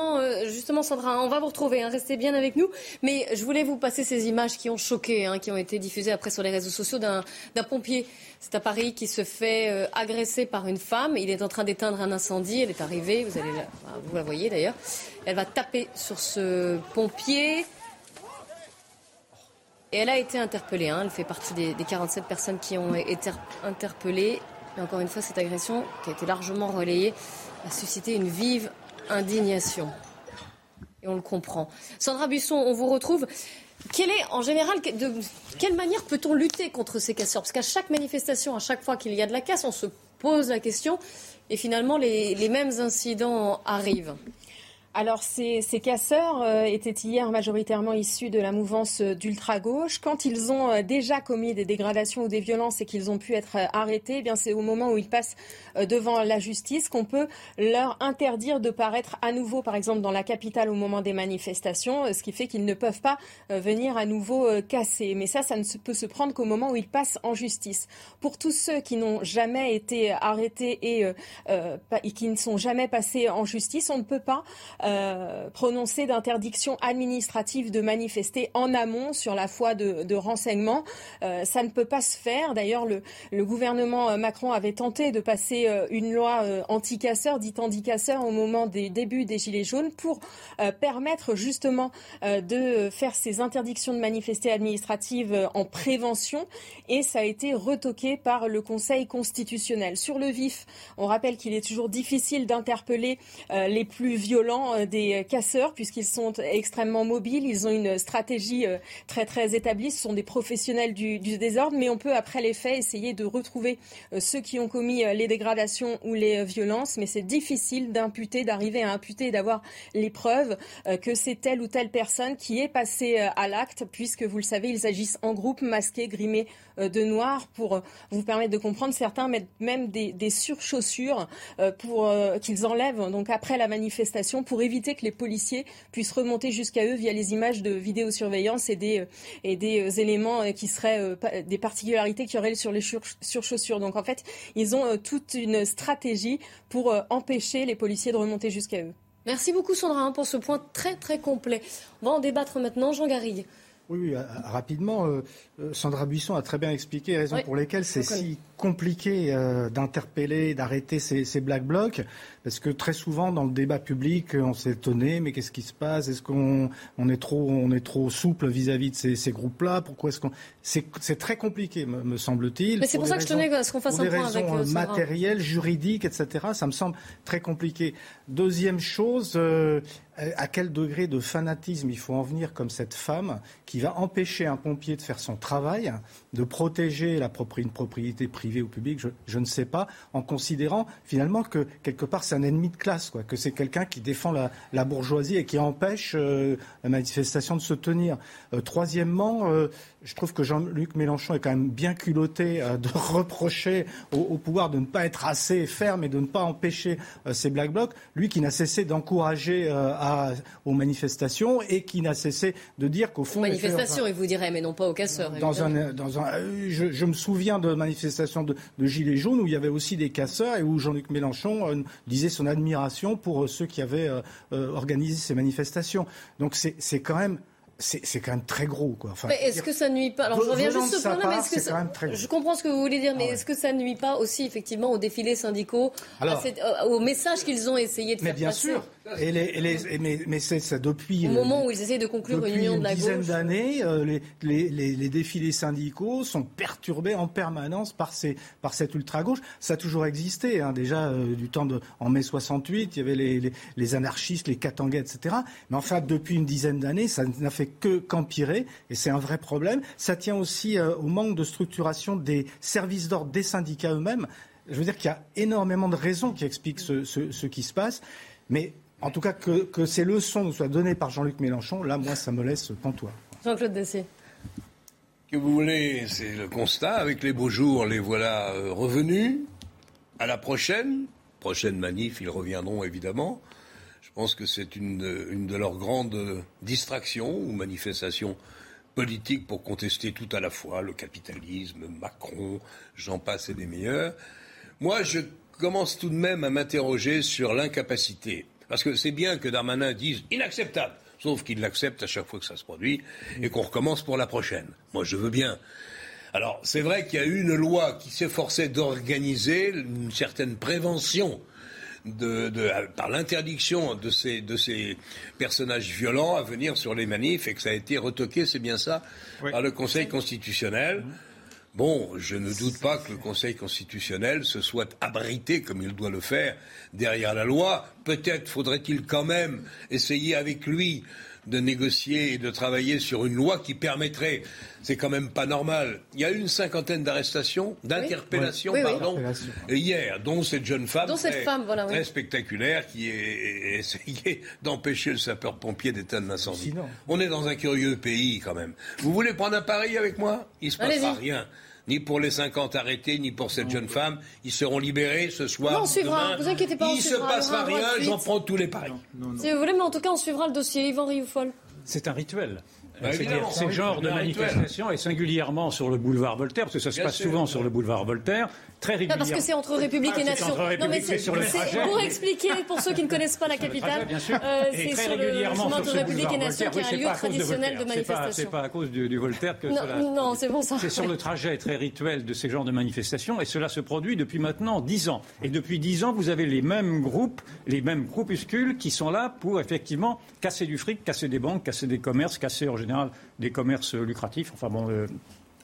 Euh, justement, Sandra, on va vous retrouver, hein, restez bien avec nous. Mais je voulais vous passer ces images qui ont choqué, hein, qui ont été diffusées après sur les réseaux sociaux d'un pompier. C'est à Paris qui se fait euh, agresser par une femme. Il est en train d'éteindre un incendie. Elle est arrivée, vous la voyez d'ailleurs. Elle va taper sur ce pompier. Et elle a été interpellée. Hein. Elle fait partie des, 47 personnes qui ont été interpellées. Et encore une fois, cette agression, qui a été largement relayée, a suscité une vive indignation. Et on le comprend. Sandra Buisson, on vous retrouve. Quelle est, en général, de quelle manière peut-on lutter contre ces casseurs? Parce qu'à chaque manifestation, à chaque fois qu'il y a de la casse, on se pose la question et finalement les mêmes incidents arrivent. Alors ces, casseurs euh, étaient hier majoritairement issus de la mouvance euh, d'ultra-gauche. Quand ils ont euh, déjà commis des dégradations ou des violences et qu'ils ont pu être arrêtés, eh bien c'est au moment où ils passent devant la justice qu'on peut leur interdire de paraître à nouveau, par exemple dans la capitale au moment des manifestations, ce qui fait qu'ils ne peuvent pas venir à nouveau casser. Mais ça, ça ne peut se prendre qu'au moment où ils passent en justice. Pour tous ceux qui n'ont jamais été arrêtés et, et qui ne sont jamais passés en justice, on ne peut pas euh, d'interdiction administrative de manifester en amont sur la foi de, de renseignement. Euh, ça ne peut pas se faire. D'ailleurs, le, le, gouvernement Macron avait tenté de passer euh, une loi anti-casseurs, dite anti-casseurs, au moment des débuts des Gilets jaunes pour permettre justement de faire ces interdictions de manifester administratives en prévention. Et ça a été retoqué par le Conseil constitutionnel. Sur le vif, on rappelle qu'il est toujours difficile d'interpeller les plus violents euh, des casseurs puisqu'ils sont extrêmement mobiles, ils ont une stratégie euh, très très établie, ce sont des professionnels du, désordre, mais on peut après les faits essayer de retrouver euh, ceux qui ont commis les dégradations ou les violences, mais c'est difficile d'imputer, d'arriver à imputer, d'avoir les preuves que c'est telle ou telle personne qui est passée à l'acte, puisque vous le savez, ils agissent en groupe, masqués, grimés de noir, pour vous permettre de comprendre. Certains mettent même des, des surchaussures pour qu'ils enlèvent. Donc après la manifestation pour éviter que les policiers puissent remonter jusqu'à eux via les images de vidéosurveillance et des, euh, et des euh, éléments euh, qui seraient des particularités qui auraient sur les surchaussures. Donc en fait, ils ont toute une stratégie pour empêcher les policiers de remonter jusqu'à eux. Merci beaucoup Sandra hein, pour ce point très très complet. On va en débattre maintenant. Jean Garrigue. Oui, rapidement, Sandra Buisson a très bien expliqué les raisons pour lesquelles c'est si compliqué d'interpeller, d'arrêter ces, ces black blocs. Parce que très souvent, dans le débat public, on s'est étonné, mais qu'est-ce qui se passe? Est-ce qu'on on est, trop, on est trop souple vis-à-vis de ces, ces groupes-là? Pourquoi est-ce qu'on... C'est, très compliqué, me, semble-t-il. Mais c'est pour, ça que je tenais à ce qu'on fasse un point avec euh, matérielles, juridiques, etc. Ça me semble très compliqué. Deuxième chose, euh, à quel degré de fanatisme il faut en venir comme cette femme qui va empêcher un pompier de faire son travail, de protéger la une propriété privée publique, je, je, ne sais pas, en considérant finalement que quelque part c'est un ennemi de classe, quoi, que c'est quelqu'un qui défend la, bourgeoisie et qui empêche euh, la manifestation de se tenir. Euh, troisièmement, euh, je trouve que Jean-Luc Mélenchon est quand même bien culotté de [laughs] reprocher au, pouvoir de ne pas être assez ferme et de ne pas empêcher ces black blocs. Lui qui n'a cessé d'encourager aux manifestations et qui n'a cessé de dire qu'au fond... Manifestations, il vous dirait, mais non pas aux casseurs. Dans un, dans un, je, me souviens de manifestations de, de, Gilets jaunes où il y avait aussi des casseurs et où Jean-Luc Mélenchon disait son admiration pour euh, ceux qui avaient euh, euh, organisé ces manifestations. Donc c'est quand même c'est quand même très gros. Quoi. Enfin, mais est-ce que ça nuit pas Alors je reviens juste ce point-là, mais est-ce que ça... je comprends ce que vous voulez dire, mais ah est-ce que ça nuit pas aussi effectivement aux défilés syndicaux, Alors, aux messages qu'ils ont essayé de mais faire bien sûr. Et les, mais, mais c'est ça depuis. Au moment où ils essaient de conclure une union de la gauche. Depuis une dizaine d'années, les, les, défilés syndicaux sont perturbés en permanence par, ces, par cette ultra-gauche. Ça a toujours existé. Hein. Déjà, du temps de. En mai 68, il y avait les, anarchistes, les Katangais, etc. Mais en fait, depuis une dizaine d'années, ça n'a fait que qu'empirer. Et c'est un vrai problème. Ça tient aussi au manque de structuration des services d'ordre des syndicats eux-mêmes. Je veux dire qu'il y a énormément de raisons qui expliquent ce, ce qui se passe. Mais en tout cas, que, ces leçons nous soient données par Jean-Luc Mélenchon, là, moi, ça me laisse pantois. Jean-Claude Dessé. Que vous voulez, c'est le constat. Avec les beaux jours, les voilà euh, revenus. À la prochaine. Prochaine manif, ils reviendront évidemment. Je pense que c'est une, une, de leurs grandes distractions ou manifestations politiques pour contester tout à la fois le capitalisme, Macron, j'en passe et des meilleurs. Moi, je commence tout de même à m'interroger sur l'incapacité parce que c'est bien que Darmanin dise inacceptable, sauf qu'il l'accepte à chaque fois que ça se produit et qu'on recommence pour la prochaine. Moi, je veux bien. Alors, c'est vrai qu'il y a eu une loi qui s'efforçait d'organiser une certaine prévention de, par l'interdiction de ces, de ces personnages violents à venir sur les manifs et que ça a été retoqué, c'est bien ça, par le Conseil constitutionnel. Bon, je ne doute pas que le Conseil constitutionnel se soit abrité, comme il doit le faire, derrière la loi. Peut-être faudrait-il quand même essayer avec lui de négocier et de travailler sur une loi qui permettrait, c'est quand même pas normal. Il y a une cinquantaine d'arrestations, d'interpellations, Oui, oui. pardon, hier, dont cette jeune femme, Dont cette très, femme, voilà, oui. très spectaculaire qui a essayé d'empêcher le sapeur-pompier d'éteindre l'incendie. On est dans un curieux pays quand même. Vous voulez prendre un pari avec moi? Il se passera rien. Ni pour les 50 arrêtés, ni pour cette jeune femme. Ils seront libérés ce soir. Non, on suivra, demain. vous inquiétez pas, on Il se il y passera rien, j'en prends tous les paris. Si vous voulez, mais en tout cas, on suivra le dossier. Yvan Rioufol. C'est un rituel. Bah, C'est-à-dire évidemment, ces genres de manifestations, et singulièrement sur le boulevard Voltaire, parce que ça se Bien passe sûr. souvent sur le boulevard Voltaire, très parce que c'est entre République Ah, et c'est Nation. République, non, mais c'est sur le c'est- trajet. pour expliquer, pour ceux qui ne connaissent pas la capitale, euh, Et c'est sur le chemin ce République et Nation qui est un lieu de traditionnel de. C'est pas- manifestation. C'est pas à cause du, du Voltaire que Non, cela. non, c'est bon ça. C'est sur le trajet très rituel de ces genres de manifestations et cela se produit depuis maintenant dix ans. Et depuis dix ans, vous avez les mêmes groupes, les mêmes groupuscules qui sont là pour effectivement casser du fric, casser des banques, casser des commerces, casser en général des commerces lucratifs. Enfin bon. euh,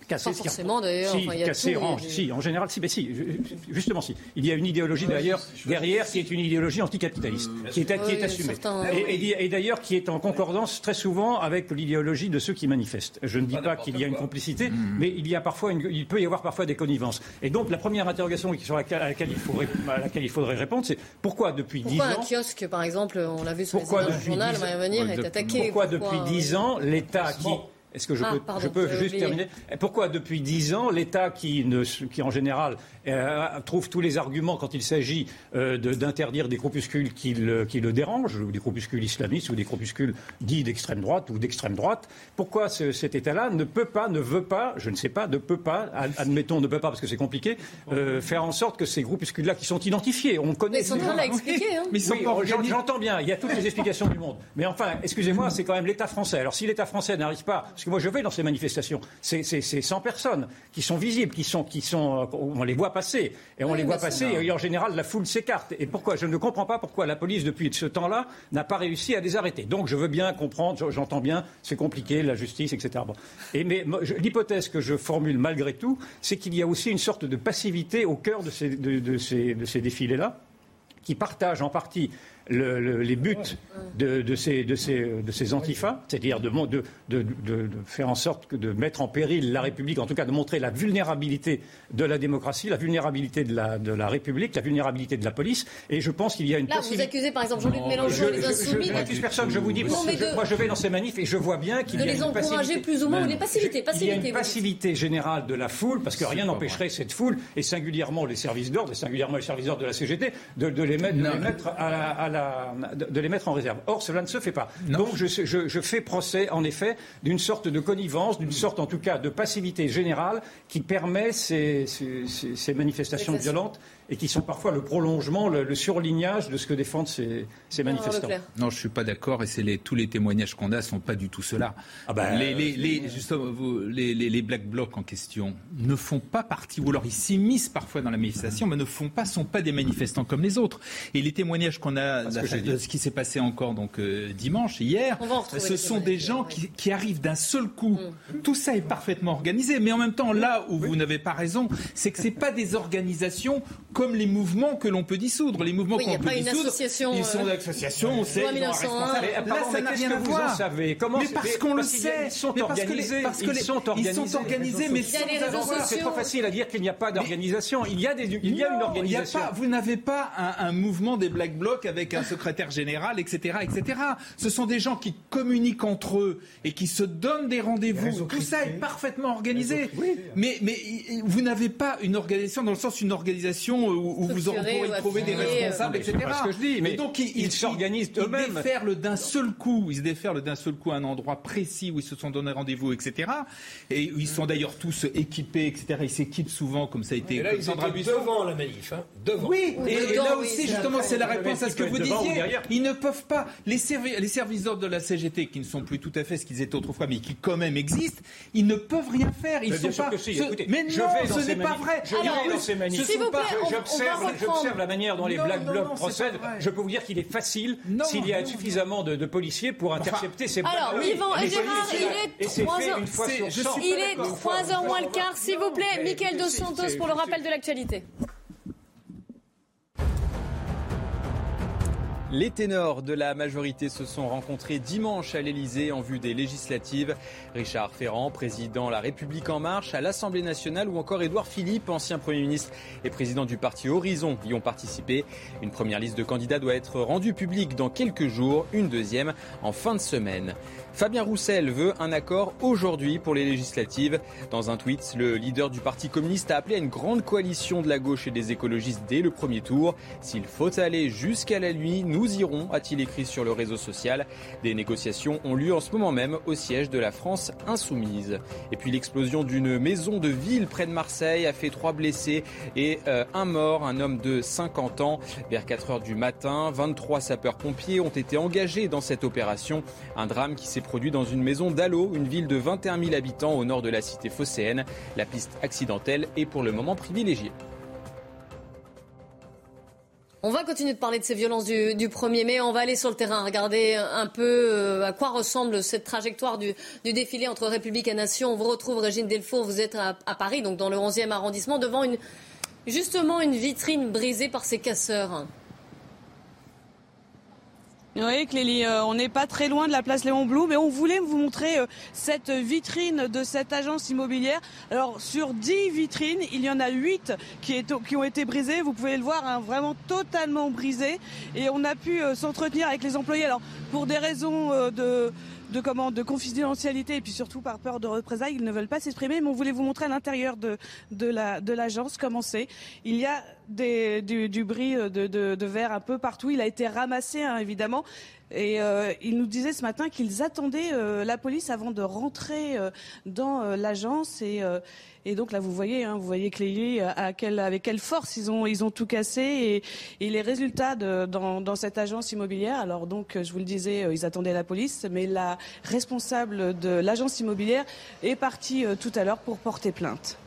Casser Pas forcément, d'ailleurs. Si, Enfin, tout, range, il y a- si, en général, si, mais si, ju- justement, si. Il y a une idéologie d'ailleurs derrière qui est une idéologie anticapitaliste, qui est, qui est Oui, assumée. certains- Et, et- et d'ailleurs qui est en concordance très souvent avec l'idéologie de ceux qui manifestent. Je ne dis pas qu'il y a une complicité, mais il, y a parfois une- il peut y avoir parfois des connivences. Et donc la première interrogation sur laquelle, à, laquelle il faut ré- à laquelle il faudrait répondre, c'est pourquoi depuis dix Pourquoi un ans kiosque, par exemple, on l'a vu sur depuis journal, 10 va venir, est attaqué Pourquoi depuis dix ans l'État qui est-ce que je Ah, peux, pardon, je peux j'avais juste oublié. terminer Pourquoi depuis dix ans l'État qui, ne, qui en général euh, trouve tous les arguments quand il s'agit euh, de- d'interdire des groupuscules qui le, qui le dérangent, ou des groupuscules islamistes ou des groupuscules dits d'extrême droite ou d'extrême droite, pourquoi ce- cet État-là ne peut pas, ne veut pas, je ne sais pas, ne peut pas, ad- admettons ne peut pas parce que c'est compliqué, euh, faire en sorte que ces groupuscules-là qui sont identifiés, on connaît. Mais Sandra l'a expliqué, hein. Oui, j'en- j'entends bien, il y a toutes les explications du monde. Mais enfin, excusez-moi, c'est quand même l'État français. Alors si l'État français n'arrive pas, parce que moi je vais dans ces manifestations, c'est c'est- c'est 100 personnes qui sont visibles, qui sont, qui sont, euh, on les voit passer, et on Oui, les voit passer, et en général la foule s'écarte. Et pourquoi? Je ne comprends pas pourquoi la police depuis ce temps-là n'a pas réussi à les arrêter. Donc je veux bien comprendre, j'entends bien, c'est compliqué, la justice, etc. Bon. Et mais l'hypothèse que je formule malgré tout, c'est qu'il y a aussi une sorte de passivité au cœur de ces, de- de ces- de ces défilés-là qui partagent en partie le- le- les buts de, de ces, de, ces, de ces antifas, c'est-à-dire de, mon- de, de- de- de faire en sorte que de mettre en péril la République, en tout cas de montrer la vulnérabilité de la démocratie, la vulnérabilité de la, de la République, la vulnérabilité de la police. Et je pense qu'il y a une Là, vous accusez par exemple Jean-Luc Mélenchon Je- et les je- Insoumis je n'accuse personne, je vous dis, Non, parce mais je- moi je vais dans ces manifs et je vois bien qu'il y a les une encourager passivité. plus ou moins, ou les passivité, Il y a passivité, une passivité générale de la foule, parce que rien n'empêcherait cette foule, et singulièrement les services d'ordre, et singulièrement les services d'ordre de la CGT, de, de les mettre, de les mettre à la- à la- de- les mettre en réserve. Or, cela ne se fait pas. Donc, je, je- je fais procès, en effet, d'une sorte de connivence, d'une sorte, en tout cas, de passivité générale qui permet ces, ces- ces- ces manifestations violentes et qui sont parfois le prolongement, le, le surlignage de ce que défendent ces, ces manifestants. Non, je suis pas d'accord et c'est les, tous les témoignages qu'on a sont pas du tout cela. bah, les, les, les- justement, vous- les, les- les black blocs en question ne font pas partie, ou alors ils s'immiscent parfois dans la manifestation, mais ne font pas, sont pas des manifestants comme les autres. Et les témoignages qu'on a de dit. ce qui s'est passé encore donc euh, dimanche, hier, ce sont des gens qui, qui arrivent d'un seul coup. Mm. Tout ça est parfaitement organisé, mais en même temps, là où vous n'avez pas raison, c'est que c'est pas des organisations comme les mouvements que l'on peut dissoudre. Les mouvements Oui, qu'on peut dissoudre, ils sont euh, d'associations, on sait, ils ont un 1901. responsable. Mais, Là, ça n'a rien à voir. Comment mais parce qu'on le sait. ils sont Mais parce que les- organisés, ils sont organisés. sont mais. C'est trop facile à dire qu'il n'y a pas d'organisation. Il y a, des, il y a une organisation. il y a pas- vous n'avez pas un, un mouvement des Black Blocs avec un secrétaire général, etc., etc. Ce sont des gens qui communiquent entre eux et qui se donnent des rendez-vous. Tout ça est parfaitement organisé. Mais, mais vous n'avez pas une organisation dans le sens une organisation où, où vous pourrez ou trouver des responsables, etc. pas ce que je dis, mais Et donc ils s'organisent ils eux-mêmes. déferlent d'un seul coup. Ils se déferlent d'un seul coup à un endroit précis où ils se sont donné rendez-vous, etc. Et où ils sont d'ailleurs tous équipés, etc. Ils s'équipent souvent, comme ça a été. Et là, ils Sandra devant la manif. Hein, devant. Oui, et, là aussi, justement, c'est la réponse à ce que vous disiez. Ils ne peuvent pas. Les, servi- les services d'ordre de la CGT, qui ne sont plus tout à fait ce qu'ils étaient autrefois, mais qui quand même existent, ils ne peuvent rien faire. Ils Mais sont pas. que si. ce- Écoutez, mais je non, vais dans ce n'est pas vrai. Je vais dans ces manifs. ce S'il sont vous pas- J'observe la manière dont les Non, Black Blocs procèdent. Je peux vous dire qu'il est facile, s'il y a non, suffisamment de, de policiers pour intercepter ces Black Alors. Yvan et Gérard, il est et c'est 3 fait heures. une fois C'est- sur je 100. suis Il est d'accord. 3h moins le quart, s'il vous plaît. Michael Dos Santos pour le rappel de l'actualité. Les ténors de la majorité se sont rencontrés dimanche à l'Elysée en vue des législatives. Richard Ferrand, président La République en marche à l'Assemblée nationale ou encore Édouard Philippe, ancien Premier ministre et président du parti Horizon, y ont participé. Une première liste de candidats doit être rendue publique dans quelques jours, une deuxième en fin de semaine. Fabien Roussel veut un accord aujourd'hui pour les législatives. Dans un tweet, le leader du Parti communiste a appelé à une grande coalition de la gauche et des écologistes dès le premier tour. S'il faut aller jusqu'à la nuit, nous irons, a-t-il écrit sur le réseau social. Des négociations ont lieu en ce moment même au siège de la France insoumise. Et puis l'explosion d'une maison de ville près de Marseille a fait trois blessés et euh, un mort, un homme de 50 ans. Vers 4 heures du matin, 23 sapeurs-pompiers ont été engagés dans cette opération. Un drame qui s'est produit dans une maison d'Allo, une ville de 21 000 habitants au nord de la cité phocéenne. La piste accidentelle est pour le moment privilégiée. On va continuer de parler de ces violences du, 1er mai. On va aller sur le terrain, regarder un peu euh, à quoi ressemble cette trajectoire du, défilé entre République et Nation. On vous retrouve, Régine Delfour. Vous êtes à, Paris, donc dans le 11e arrondissement, devant justement une vitrine brisée par ces casseurs. Oui, Clélie, euh, on n'est pas très loin de la place Léon Blum, mais on voulait vous montrer euh, cette vitrine de cette agence immobilière. Alors, sur 10 vitrines, il y en a 8 qui, qui ont été brisées. Vous pouvez le voir, hein, vraiment totalement brisées. Et on a pu euh, s'entretenir avec les employés. Alors, pour des raisons de de, de confidentialité et puis surtout par peur de représailles, ils ne veulent pas s'exprimer. Mais on voulait vous montrer à l'intérieur de, de, la, de l'agence comment c'est. Il y a du, bris de, de, de, verre un peu partout. Il a été ramassé, hein, évidemment. Et euh, il nous disait ce matin qu'ils attendaient euh, la police avant de rentrer euh, dans l'agence. Et, donc là, vous voyez, hein, vous voyez Clélie à quelle, avec quelle force ils ont, ils ont tout cassé. Et, et les résultats dans, dans, cette agence immobilière. Alors donc, je vous le disais, ils attendaient la police, mais la responsable de l'agence immobilière est partie tout à l'heure pour porter plainte.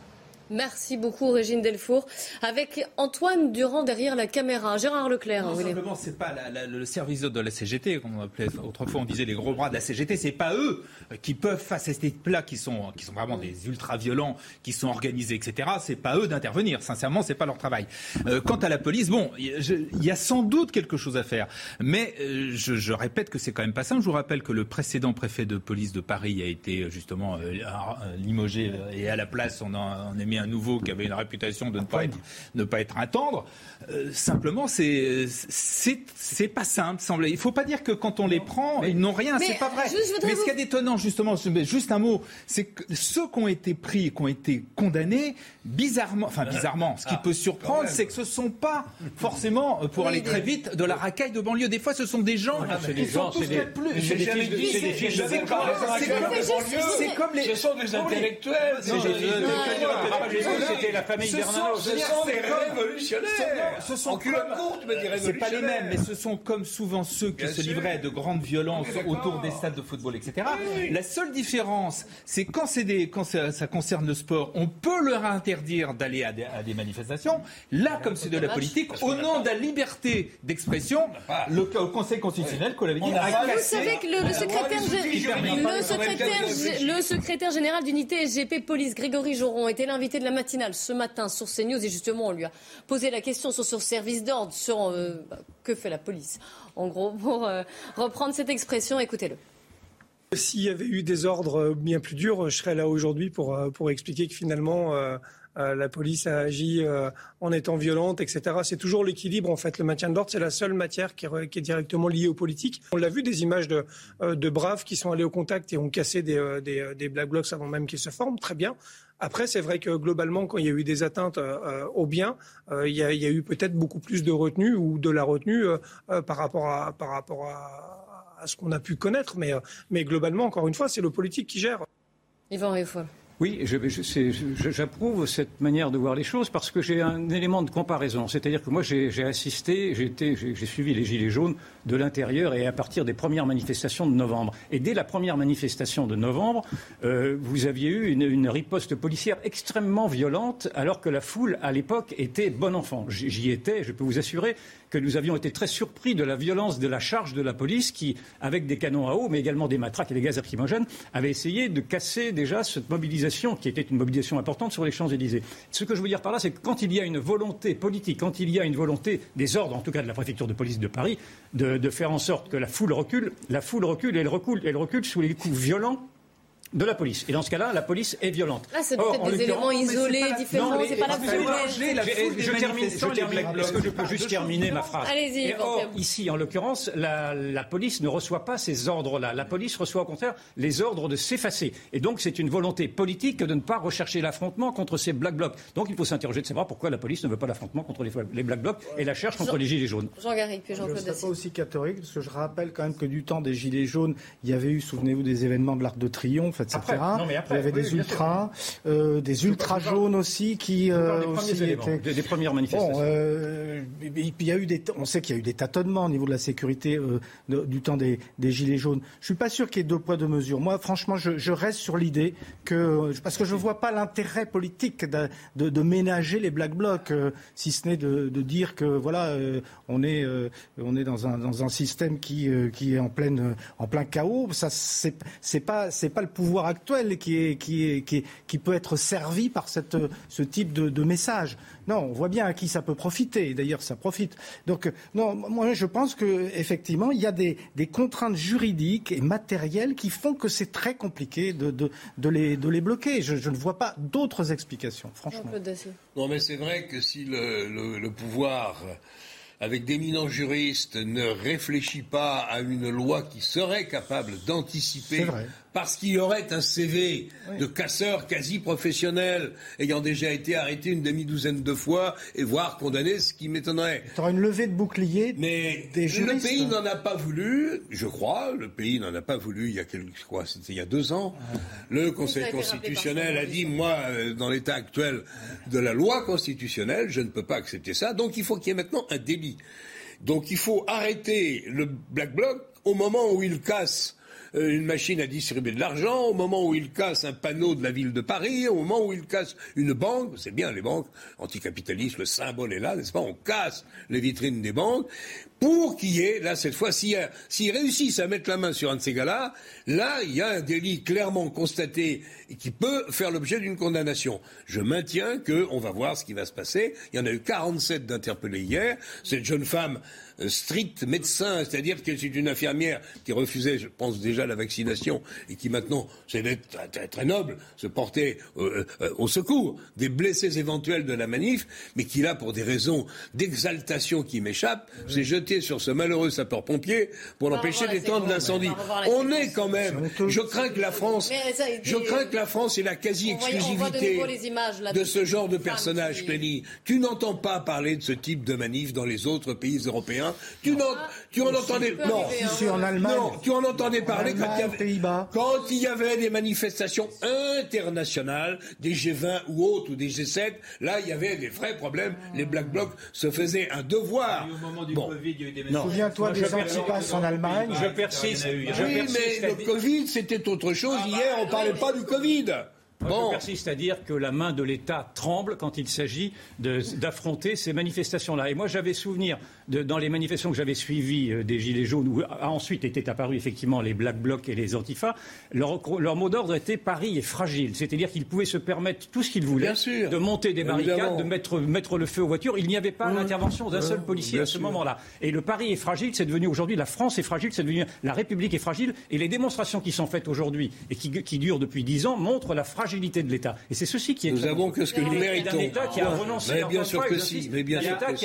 Merci beaucoup, Régine Delfour. Avec Antoine Durand derrière la caméra. Gérard Leclerc. Non, simplement, c'est pas le service de la CGT, comme on appelait autrefois, on disait les gros bras de la CGT. C'est pas eux qui peuvent, face à ces plats qui sont, qui sont vraiment des ultra-violents, qui sont organisés, etc. C'est pas eux d'intervenir. Sincèrement, c'est pas leur travail. Euh, quant à la police, bon, il y a sans doute quelque chose à faire. Mais euh, je, je, répète que c'est quand même pas simple. Je vous rappelle que le précédent préfet de police de Paris a été justement euh, limogé et à la place, on, a, on a mis un nouveau qui avait une réputation de ne pas être, ne pas être un tendre. Euh, simplement, c'est c'est pas simple. Semble. Il faut pas dire que quand on les prend, ils n'ont rien. C'est pas vrai. Mais ce qui est d'étonnant, justement, juste un mot, c'est que ceux qui ont été pris, qui ont été condamnés, bizarrement, enfin bizarrement, ce qui ah, peut surprendre, c'est que ce sont pas forcement, euh, pour aller très vite, de la racaille de banlieue. Des fois, ce sont des gens. C'est des gens, c'est des C'est comme les. Ce sont des intellectuels. C'était la famille. Ce sont des révolutionnaires. Ce sont C'est pas les mêmes, mais ce sont comme souvent ceux qui se livraient à de grandes violences autour des stades de football, etc. La seule différence, c'est quand c'est des, quand ça, concerne le sport, on peut leur interdire d'aller à, des manifestations. Là, comme c'est de la politique, au nom de la liberté d'expression, le, Conseil constitutionnel, qu'on avait dit, Vous savez que le, secrétaire, le, secrétaire, le secrétaire général d'unité SGP Police, Grégory Joron, était l'invité de la matinale ce matin sur CNews et justement on lui a posé la question sur ce service d'ordre, sur euh, bah, que fait la police. En gros, pour euh, reprendre cette expression, écoutez-le. S'il y avait eu des ordres bien plus durs, je serais là aujourd'hui pour, euh, pour expliquer que finalement la police a agi en étant violente, etc. C'est toujours l'équilibre, en fait. Le maintien de l'ordre, c'est la seule matière qui est, qui est, directement liée aux politiques. On l'a vu, des images de, de, braves qui sont allés au contact et ont cassé des, des, des black blocs avant même qu'ils se forment. Très bien. Après, c'est vrai que globalement, quand il y a eu des atteintes euh, euh, il, y a, il, y a, eu peut-être beaucoup plus de retenue ou de la retenue euh, par rapport à, par rapport à, ce qu'on a pu connaître. Mais, mais globalement, encore une fois, c'est le politique qui gère. Yvan oui, j'approuve cette manière de voir les choses parce que j'ai un élément de comparaison. C'est-à-dire que moi, j'ai assisté, j'ai suivi les Gilets jaunes de l'intérieur et à partir des premières manifestations de novembre. Et dès la première manifestation de novembre, euh, vous aviez eu une, une, riposte policière extrêmement violente alors que la foule, à l'époque, était bon enfant. J'y étais, je peux vous assurer que nous avions été très surpris de la violence de la charge de la police qui, avec des canons à eau, mais également des matraques et des gaz lacrymogènes, avait essayé de casser déjà cette mobilisation qui était une mobilisation importante sur les Champs-Élysées. Ce que je veux dire par là, c'est que quand il y a une volonté politique, quand il y a une volonté des ordres, en tout cas de la préfecture de police de Paris, de, de faire en sorte que la foule recule, la foule recule et elle recule, elle recule sous les coups violents de la police. Et dans ce cas-là, la police est violente. Là, c'est peut-être des éléments isolés, différents, c'est pas la. Je termine, je termine. Est-ce que je peux juste terminer ma phrase Allez-y. Or, ici, en l'occurrence, la, police ne reçoit pas ces ordres-là. La police reçoit au contraire les ordres de s'effacer. Et donc, c'est une volonté politique de ne pas rechercher l'affrontement contre ces Black Blocs. Donc, il faut s'interroger de savoir pourquoi la police ne veut pas l'affrontement contre les, Black Blocs et la cherche contre les Gilets jaunes. Jean Garrigue, puis Jean-Claude Je ne pas aussi catholique, parce que je rappelle quand même que du temps des Gilets jaunes, il y avait eu, souvenez-vous, des événements de l'Arc de Triomphe, etc. Après, non, mais après, il y avait oui, des ultras, euh, des ultras jaunes aussi qui euh, des, aussi étaient... des, des, premières manifestations. Bon, euh, il y a eu des, on sait qu'il y a eu des tâtonnements au niveau de la sécurité euh, de, du temps des, des, gilets jaunes. Je suis pas sûr qu'il y ait deux poids deux mesures. Moi, franchement, je, je reste sur l'idée que parce que je vois pas l'intérêt politique de, de, de, ménager les black blocs, si ce n'est de, dire que voilà, on est on est dans un dans un système qui qui est en pleine en plein chaos. Ça c'est pas c'est pas le pouvoir actuel qui est qui, est, qui, est, qui, peut être servi par cette, ce type de, de, message. Non, on voit bien à qui ça peut profiter. D'ailleurs, ça profite. Donc, non, moi, je pense qu'effectivement, il y a des, des, contraintes juridiques et matérielles qui font que c'est très compliqué de, de, de, les, de les bloquer. Je, je ne vois pas d'autres explications, franchement. Non, mais c'est vrai que si le, le, le pouvoir avec d'éminents juristes, ne réfléchit pas à une loi qui serait capable d'anticiper parce qu'il y aurait un CV oui. de casseur quasi professionnel ayant déjà été arrêté une demi-douzaine de fois et voire condamné, ce qui m'étonnerait. Tu une levée de bouclier Mais des juristes. le pays n'en a pas voulu, je crois, le pays n'en a pas voulu il y a quelques, quoi, c'était il y a deux ans. Ah. Le Conseil constitutionnel a dit, moi, dans l'état actuel de la loi constitutionnelle, je ne peux pas accepter ça, donc il faut qu'il y ait maintenant un délit. Donc il faut arrêter le Black Bloc au moment où il casse une machine à distribuer de l'argent, au moment où il casse un panneau de la ville de Paris, au moment où il casse une banque, c'est bien les banques anticapitalistes, le symbole est là, n'est-ce pas On casse les vitrines des banques pour qu'il y ait, là, cette fois, s'ils si réussissent à mettre la main sur un de ces gars-là, là, il y a un délit clairement constaté et qui peut faire l'objet d'une condamnation. Je maintiens qu'on va voir ce qui va se passer. Il y en a eu 47 d'interpellés hier. Cette jeune femme, euh, strict médecin, c'est-à-dire que c'est une infirmière qui refusait, je pense déjà, la vaccination et qui maintenant, c'est très, très, noble, se portait euh, euh, au secours des blessés éventuels de la manif, mais qui là, pour des raisons d'exaltation qui m'échappent, s'est jeté sur ce malheureux sapeur-pompier pour l'empêcher d'étendre l'incendie. On est quand même. Je crains que la France, je crains que la France ait la quasi-exclusivité de, de, ce genre de personnage, Clélie. Tu n'entends pas parler de ce type de manif dans les autres pays européens. Tu, en, tu en entendais non, ici en Allemagne, non, tu en entendais parler Allemagne, quand, il y avait, Pays-Bas. quand il y avait des manifestations internationales, des G20 ou autres ou des G7. Là, il y avait des vrais problèmes. Les Black Blocs se faisaient un devoir. Au moment du bon. Covid, il y a eu des Souviens-toi des antipasses en Allemagne. Je persiste. Je oui, persiste mais le Covid, c'était autre chose. Hier, on ne parlait pas du Covid. Bon. Je persiste à dire que la main de l'État tremble quand il s'agit d'affronter ces manifestations-là. Et moi, j'avais souvenir, de, dans les manifestations que j'avais suivies euh, des Gilets jaunes, où a ensuite étaient apparus effectivement les Black Blocs et les Antifas, leur, leur mot d'ordre était Paris est fragile. C'est-à-dire qu'ils pouvaient se permettre tout ce qu'ils voulaient, de monter des barricades, Évidemment. de mettre, mettre, le feu aux voitures. Il n'y avait pas mmh. l'intervention d'un seul policier Bien à ce moment-là. Et le Paris est fragile, c'est devenu aujourd'hui, la France est fragile, c'est devenu la République est fragile. Et les démonstrations qui sont faites aujourd'hui et qui, qui durent depuis dix ans montrent la fragilité de l'État. Et c'est ceci qui est. Nous avons que ce que nous méritons. Un État qui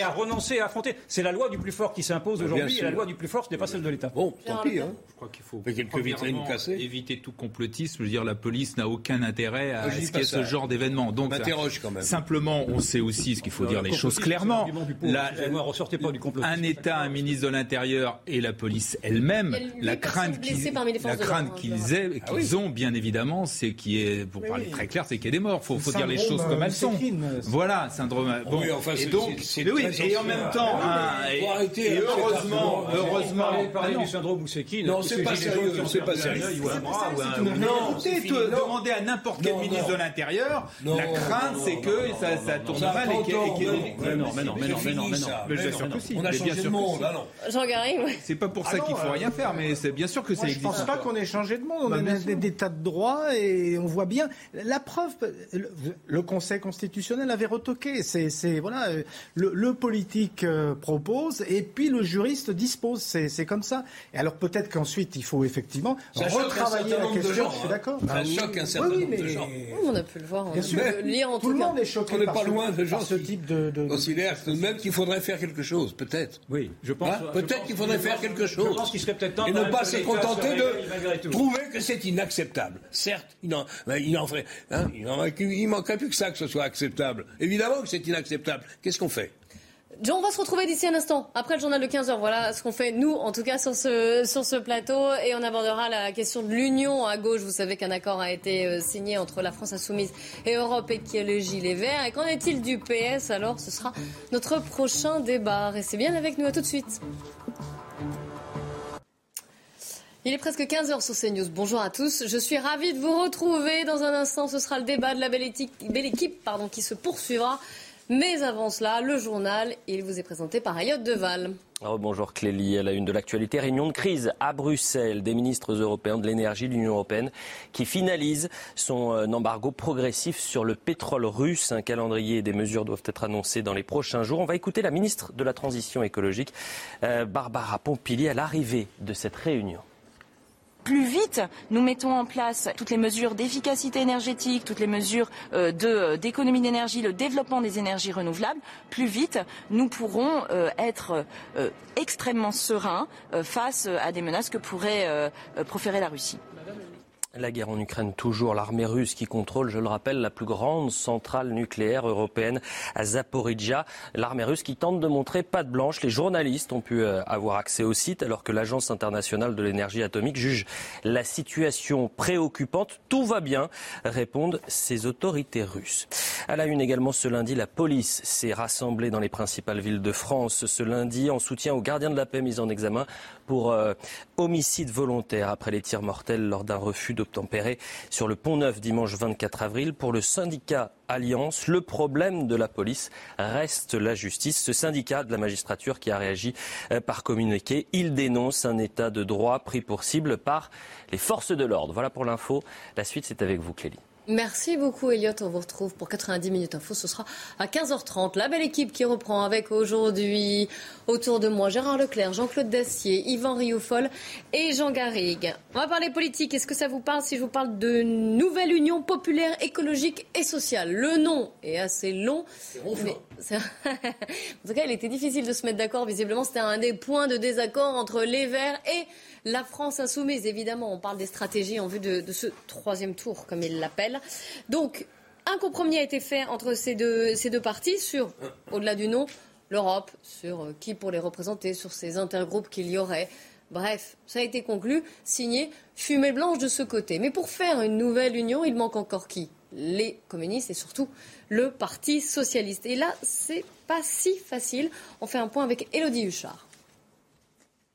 a renoncé à affronter. C'est la loi du plus fort qui s'impose aujourd'hui. Et la loi du plus fort, ce n'est pas celle de l'État. Bon, tant pis. Hein. Je crois qu'il faut Fait quelques vitrines premièrement, cassées. éviter tout complotisme. Je veux dire, la police n'a aucun intérêt à Ah, ce qu'il y ait pas ça. ce genre d'événement. Donc, Je m'interroge quand même. Simplement, on sait aussi ce qu'il faut Euh, dire le les choses clairement. La- complotisme. un État, un ministre de l'Intérieur et la police elle-même, Il la crainte qu'ils la hein, aient- qu'ils ont, bien évidemment, c'est qu'il y ait, pour parler oui. très clair, c'est qu'il y ait des morts. Faut, faut dire les choses comme euh, elles sont. Euh, Voilà, syndrome. Bon, Oui, enfin, et donc, et oui, et en même temps, hein, et, arrêter et cet heureusement, heureusement, Parler, Ah du syndrome Moussekine. Non, c'est ces pas sérieux, c'est pas sérieux. Non, demander à n'importe quel ministre de l'Intérieur, la crainte, c'est que ça, non, ça non, tourne ça a mal pas et qu'il y ait- autant, et qu'il y ait- non. Mais non, mais non, mais non, mais non, mais non. Mais non. sûr que si. On a changé que monde. Jean Garry. C'est pas pour ça Ah qu'il faut euh, rien faire, mais c'est bien sûr que ça Moi, je existe. pense pas qu'on ait changé de monde. On Bah, a bien des, tas de droits et on voit bien. La preuve, le, Conseil constitutionnel avait retoqué. C'est voilà, le, politique euh, propose et puis le juriste dispose. C'est comme ça. Et alors peut-être qu'ensuite il faut effectivement retravailler la question. Je suis d'accord. Ça ah choque un certain nombre de gens. On a pu le voir. Bien sûr. Lire en tout, le monde est choqué. On n'est pas loin de gens ce type de, de considèrent même qu'il faudrait faire quelque chose, peut-être. Oui, je pense. Hein peut-être qu'il faudrait faire quelque chose. Je pense qu'il serait peut-être temps et ne pas se contenter de trouver que c'est inacceptable. Certes, il en, il en ferait, hein, il, manquerait plus que ça que ce soit acceptable. Évidemment que c'est inacceptable. Qu'est-ce qu'on fait? On va se retrouver d'ici un instant, après le journal de 15h. Voilà ce qu'on fait, nous, en tout cas, sur ce, sur ce plateau. Et on abordera la question de l'union à gauche. Vous savez qu'un accord a été euh, signé entre la France Insoumise et Europe Écologie Les Verts. Et qu'en est-il du PS Alors, ce sera notre prochain débat. Restez bien avec nous. À tout de suite. Il est presque 15h sur CNews. Bonjour à tous. Je suis ravie de vous retrouver. Dans un instant, ce sera le débat de la belle, équipe pardon, qui se poursuivra. Mais avant cela, le journal, il vous est présenté par Ayot Deval. Oh, bonjour Clélie, à la une de l'actualité, réunion de crise à Bruxelles des ministres européens de l'énergie de l'Union européenne qui finalise son euh, embargo progressif sur le pétrole russe. Un calendrier et des mesures doivent être annoncées dans les prochains jours. On va écouter la ministre de la Transition écologique, euh, Barbara Pompili, à l'arrivée de cette réunion plus vite nous mettons en place toutes les mesures d'efficacité énergétique, toutes les mesures euh, euh, d'économie d'énergie, le développement des énergies renouvelables, plus vite nous pourrons euh, être extrêmement sereins face à des menaces que pourrait proférer la Russie. La guerre en Ukraine, toujours l'armée russe qui contrôle, je le rappelle, la plus grande centrale nucléaire européenne à Zaporizhia. L'armée russe qui tente de montrer patte blanche. Les journalistes ont pu euh, avoir accès au site alors que l'Agence internationale de l'énergie atomique juge la situation préoccupante. Tout va bien, répondent ces autorités russes. À la une également ce lundi, la police s'est rassemblée dans les principales villes de France ce lundi en soutien aux gardiens de la paix mis en examen pour euh, homicide volontaire après les tirs mortels lors d'un refus d'obtempérer sur le pont Neuf dimanche 24 avril. Pour le syndicat Alliance, le problème de la police reste la justice. Ce syndicat de la magistrature qui a réagi euh, par communiqué, il dénonce un état de droit pris pour cible par les forces de l'ordre. Voilà pour l'info. La suite, c'est avec vous, Clélie. Merci beaucoup Elliot. On vous retrouve pour 90 minutes info. Ce sera à 15h30. La belle équipe qui reprend avec aujourd'hui autour de moi Gérard Leclerc, Jean-Claude Dacier, Yvan Rioufol et Jean Garrigue. On va parler politique. Est-ce que ça vous parle si je vous parle de Nouvelle Union populaire écologique et sociale? Le nom est assez long. Mais... [laughs] en tout cas, il était difficile de se mettre d'accord. Visiblement, c'était un des points de désaccord entre les Verts et la France insoumise, évidemment, on parle des stratégies en vue de, ce troisième tour, comme il l'appelle. Donc, un compromis a été fait entre ces deux, partis sur, au-delà du nom, l'Europe, sur euh, qui pour les représenter, sur ces intergroupes qu'il y aurait. Bref, ça a été conclu, signé, fumée blanche de ce côté. Mais pour faire une nouvelle union, il manque encore qui? Les communistes et surtout le Parti socialiste. Et là, c'est pas si facile. On fait un point avec Elodie Huchard.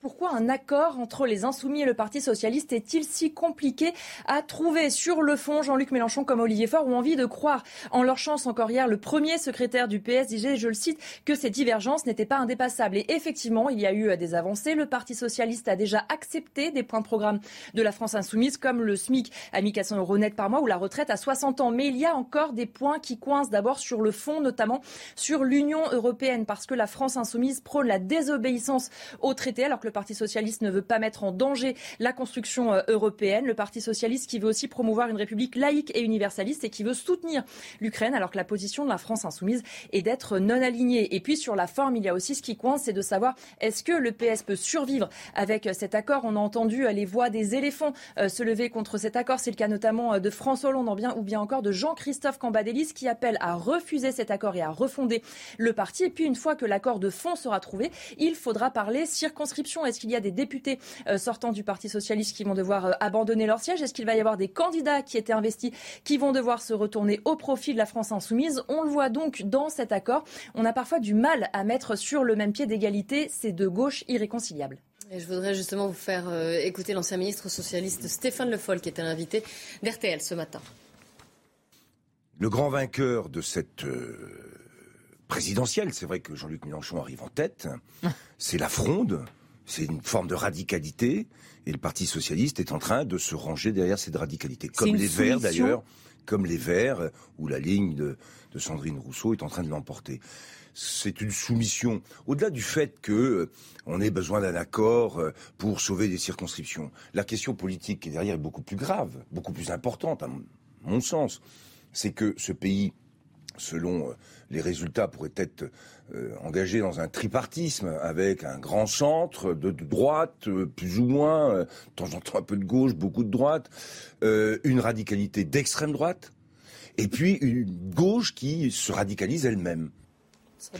Pourquoi un accord entre les Insoumis et le Parti Socialiste est-il si compliqué à trouver Sur le fond, Jean-Luc Mélenchon comme Olivier Faure ont envie de croire en leur chance. Encore hier, le premier secrétaire du PS disait, je le cite, que ces divergences n'étaient pas indépassables. Et effectivement, il y a eu des avancées. Le Parti Socialiste a déjà accepté des points de programme de la France Insoumise, comme le SMIC à 1400 euros net par mois ou la retraite à 60 ans. Mais il y a encore des points qui coincent d'abord sur le fond, notamment sur l'Union européenne, parce que la France Insoumise prône la désobéissance au traité, alors que le Parti socialiste ne veut pas mettre en danger la construction euh, européenne. Le Parti socialiste qui veut aussi promouvoir une république laïque et universaliste et qui veut soutenir l'Ukraine, alors que la position de la France insoumise est d'être non alignée. Et puis sur la forme, il y a aussi ce qui coince, c'est de savoir est-ce que le PS peut survivre avec cet accord? On a entendu euh, les voix des éléphants euh, se lever contre cet accord. C'est le cas notamment de François Hollande ou bien encore de Jean-Christophe Cambadélis qui appelle à refuser cet accord et à refonder le parti. Et puis une fois que l'accord de fond sera trouvé, il faudra parler circonscription. Est-ce qu'il y a des députés euh, sortants du Parti socialiste qui vont devoir euh, abandonner leur siège? Est-ce qu'il va y avoir des candidats qui étaient investis qui vont devoir se retourner au profit de la France insoumise? On le voit donc dans cet accord. On a parfois du mal à mettre sur le même pied d'égalité ces deux gauches irréconciliables. Et je voudrais justement vous faire euh, écouter l'ancien ministre socialiste Stéphane Le Foll, qui était l'invité d'RTL ce matin. Le grand vainqueur de cette présidentielle, c'est vrai que Jean-Luc Mélenchon arrive en tête, [laughs] c'est la fronde, c'est une forme de radicalité, et le Parti socialiste est en train de se ranger derrière cette radicalité, comme les Verts d'ailleurs, comme les Verts, où la ligne de, de Sandrine Rousseau est en train de l'emporter c'est une soumission. Au-delà du fait que euh, on ait besoin d'un accord euh, pour sauver des circonscriptions, la question politique qui est derrière est beaucoup plus grave, beaucoup plus importante, à mon sens. C'est que ce pays, selon euh, les résultats, pourrait être engagé dans un tripartisme avec un grand centre de, droite, plus ou moins, de temps en temps un peu de gauche, beaucoup de droite, une radicalité d'extrême droite, et puis une gauche qui se radicalise elle-même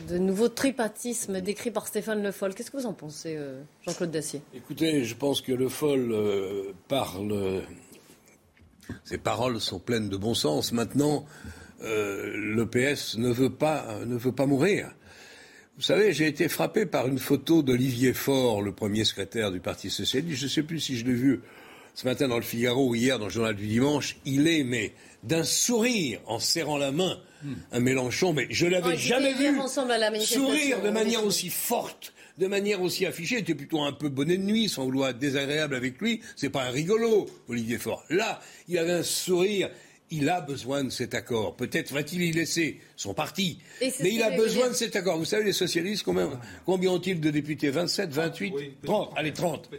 de nouveau tripatisme décrit par Stéphane Le Foll. Qu'est-ce que vous en pensez, euh, Jean-Claude Dacier? Écoutez, je pense que Le Foll euh, parle. Ses paroles sont pleines de bon sens. Maintenant, euh, le PS ne veut pas, ne veut pas mourir. Vous savez, j'ai été frappé par une photo d'Olivier Faure, le premier secrétaire du Parti socialiste. Je ne sais plus si je l'ai vu ce matin dans le Figaro ou hier dans le journal du dimanche. Il est, mais d'un sourire en serrant la main un Mélenchon, mais je l'avais jamais vu sourire de manière aussi forte, de manière aussi affichée. Il était plutôt un peu bonnet de nuit, sans vouloir être désagréable avec lui. C'est pas un rigolo, Olivier Faure. Là, il avait un sourire. Il a besoin de cet accord. Peut-être va-t-il y laisser son parti. Mais il a besoin de cet accord. Vous savez, les socialistes, combien, combien ont-ils de députés? 27, 28 30 Allez, 30.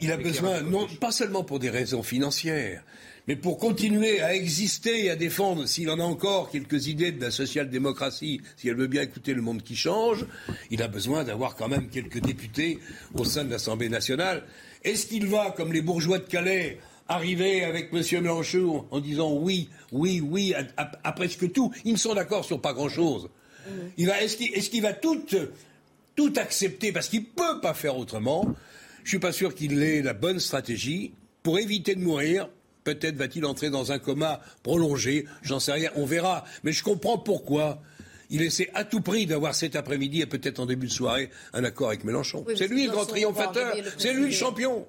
Il a besoin, non, pas seulement pour des raisons financières, mais pour continuer à exister et à défendre, s'il en a encore quelques idées de la social-démocratie, si elle veut bien écouter le monde qui change, il a besoin d'avoir quand même quelques députés au sein de l'Assemblée nationale. Est-ce qu'il va, comme les bourgeois de Calais, arriver avec M. Mélenchon en disant oui, oui, oui à, presque tout Ils ne sont d'accord sur pas grand-chose. Il est-ce qu'il, va tout, tout accepter? Parce qu'il ne peut pas faire autrement Je ne suis pas sûr qu'il ait la bonne stratégie pour éviter de mourir Peut-être va-t-il entrer dans un coma prolongé, j'en sais rien, on verra. Mais je comprends pourquoi. Il essaie à tout prix d'avoir cet après-midi et peut-être en début de soirée un accord avec Mélenchon. c'est lui le grand triomphateur, c'est lui le champion.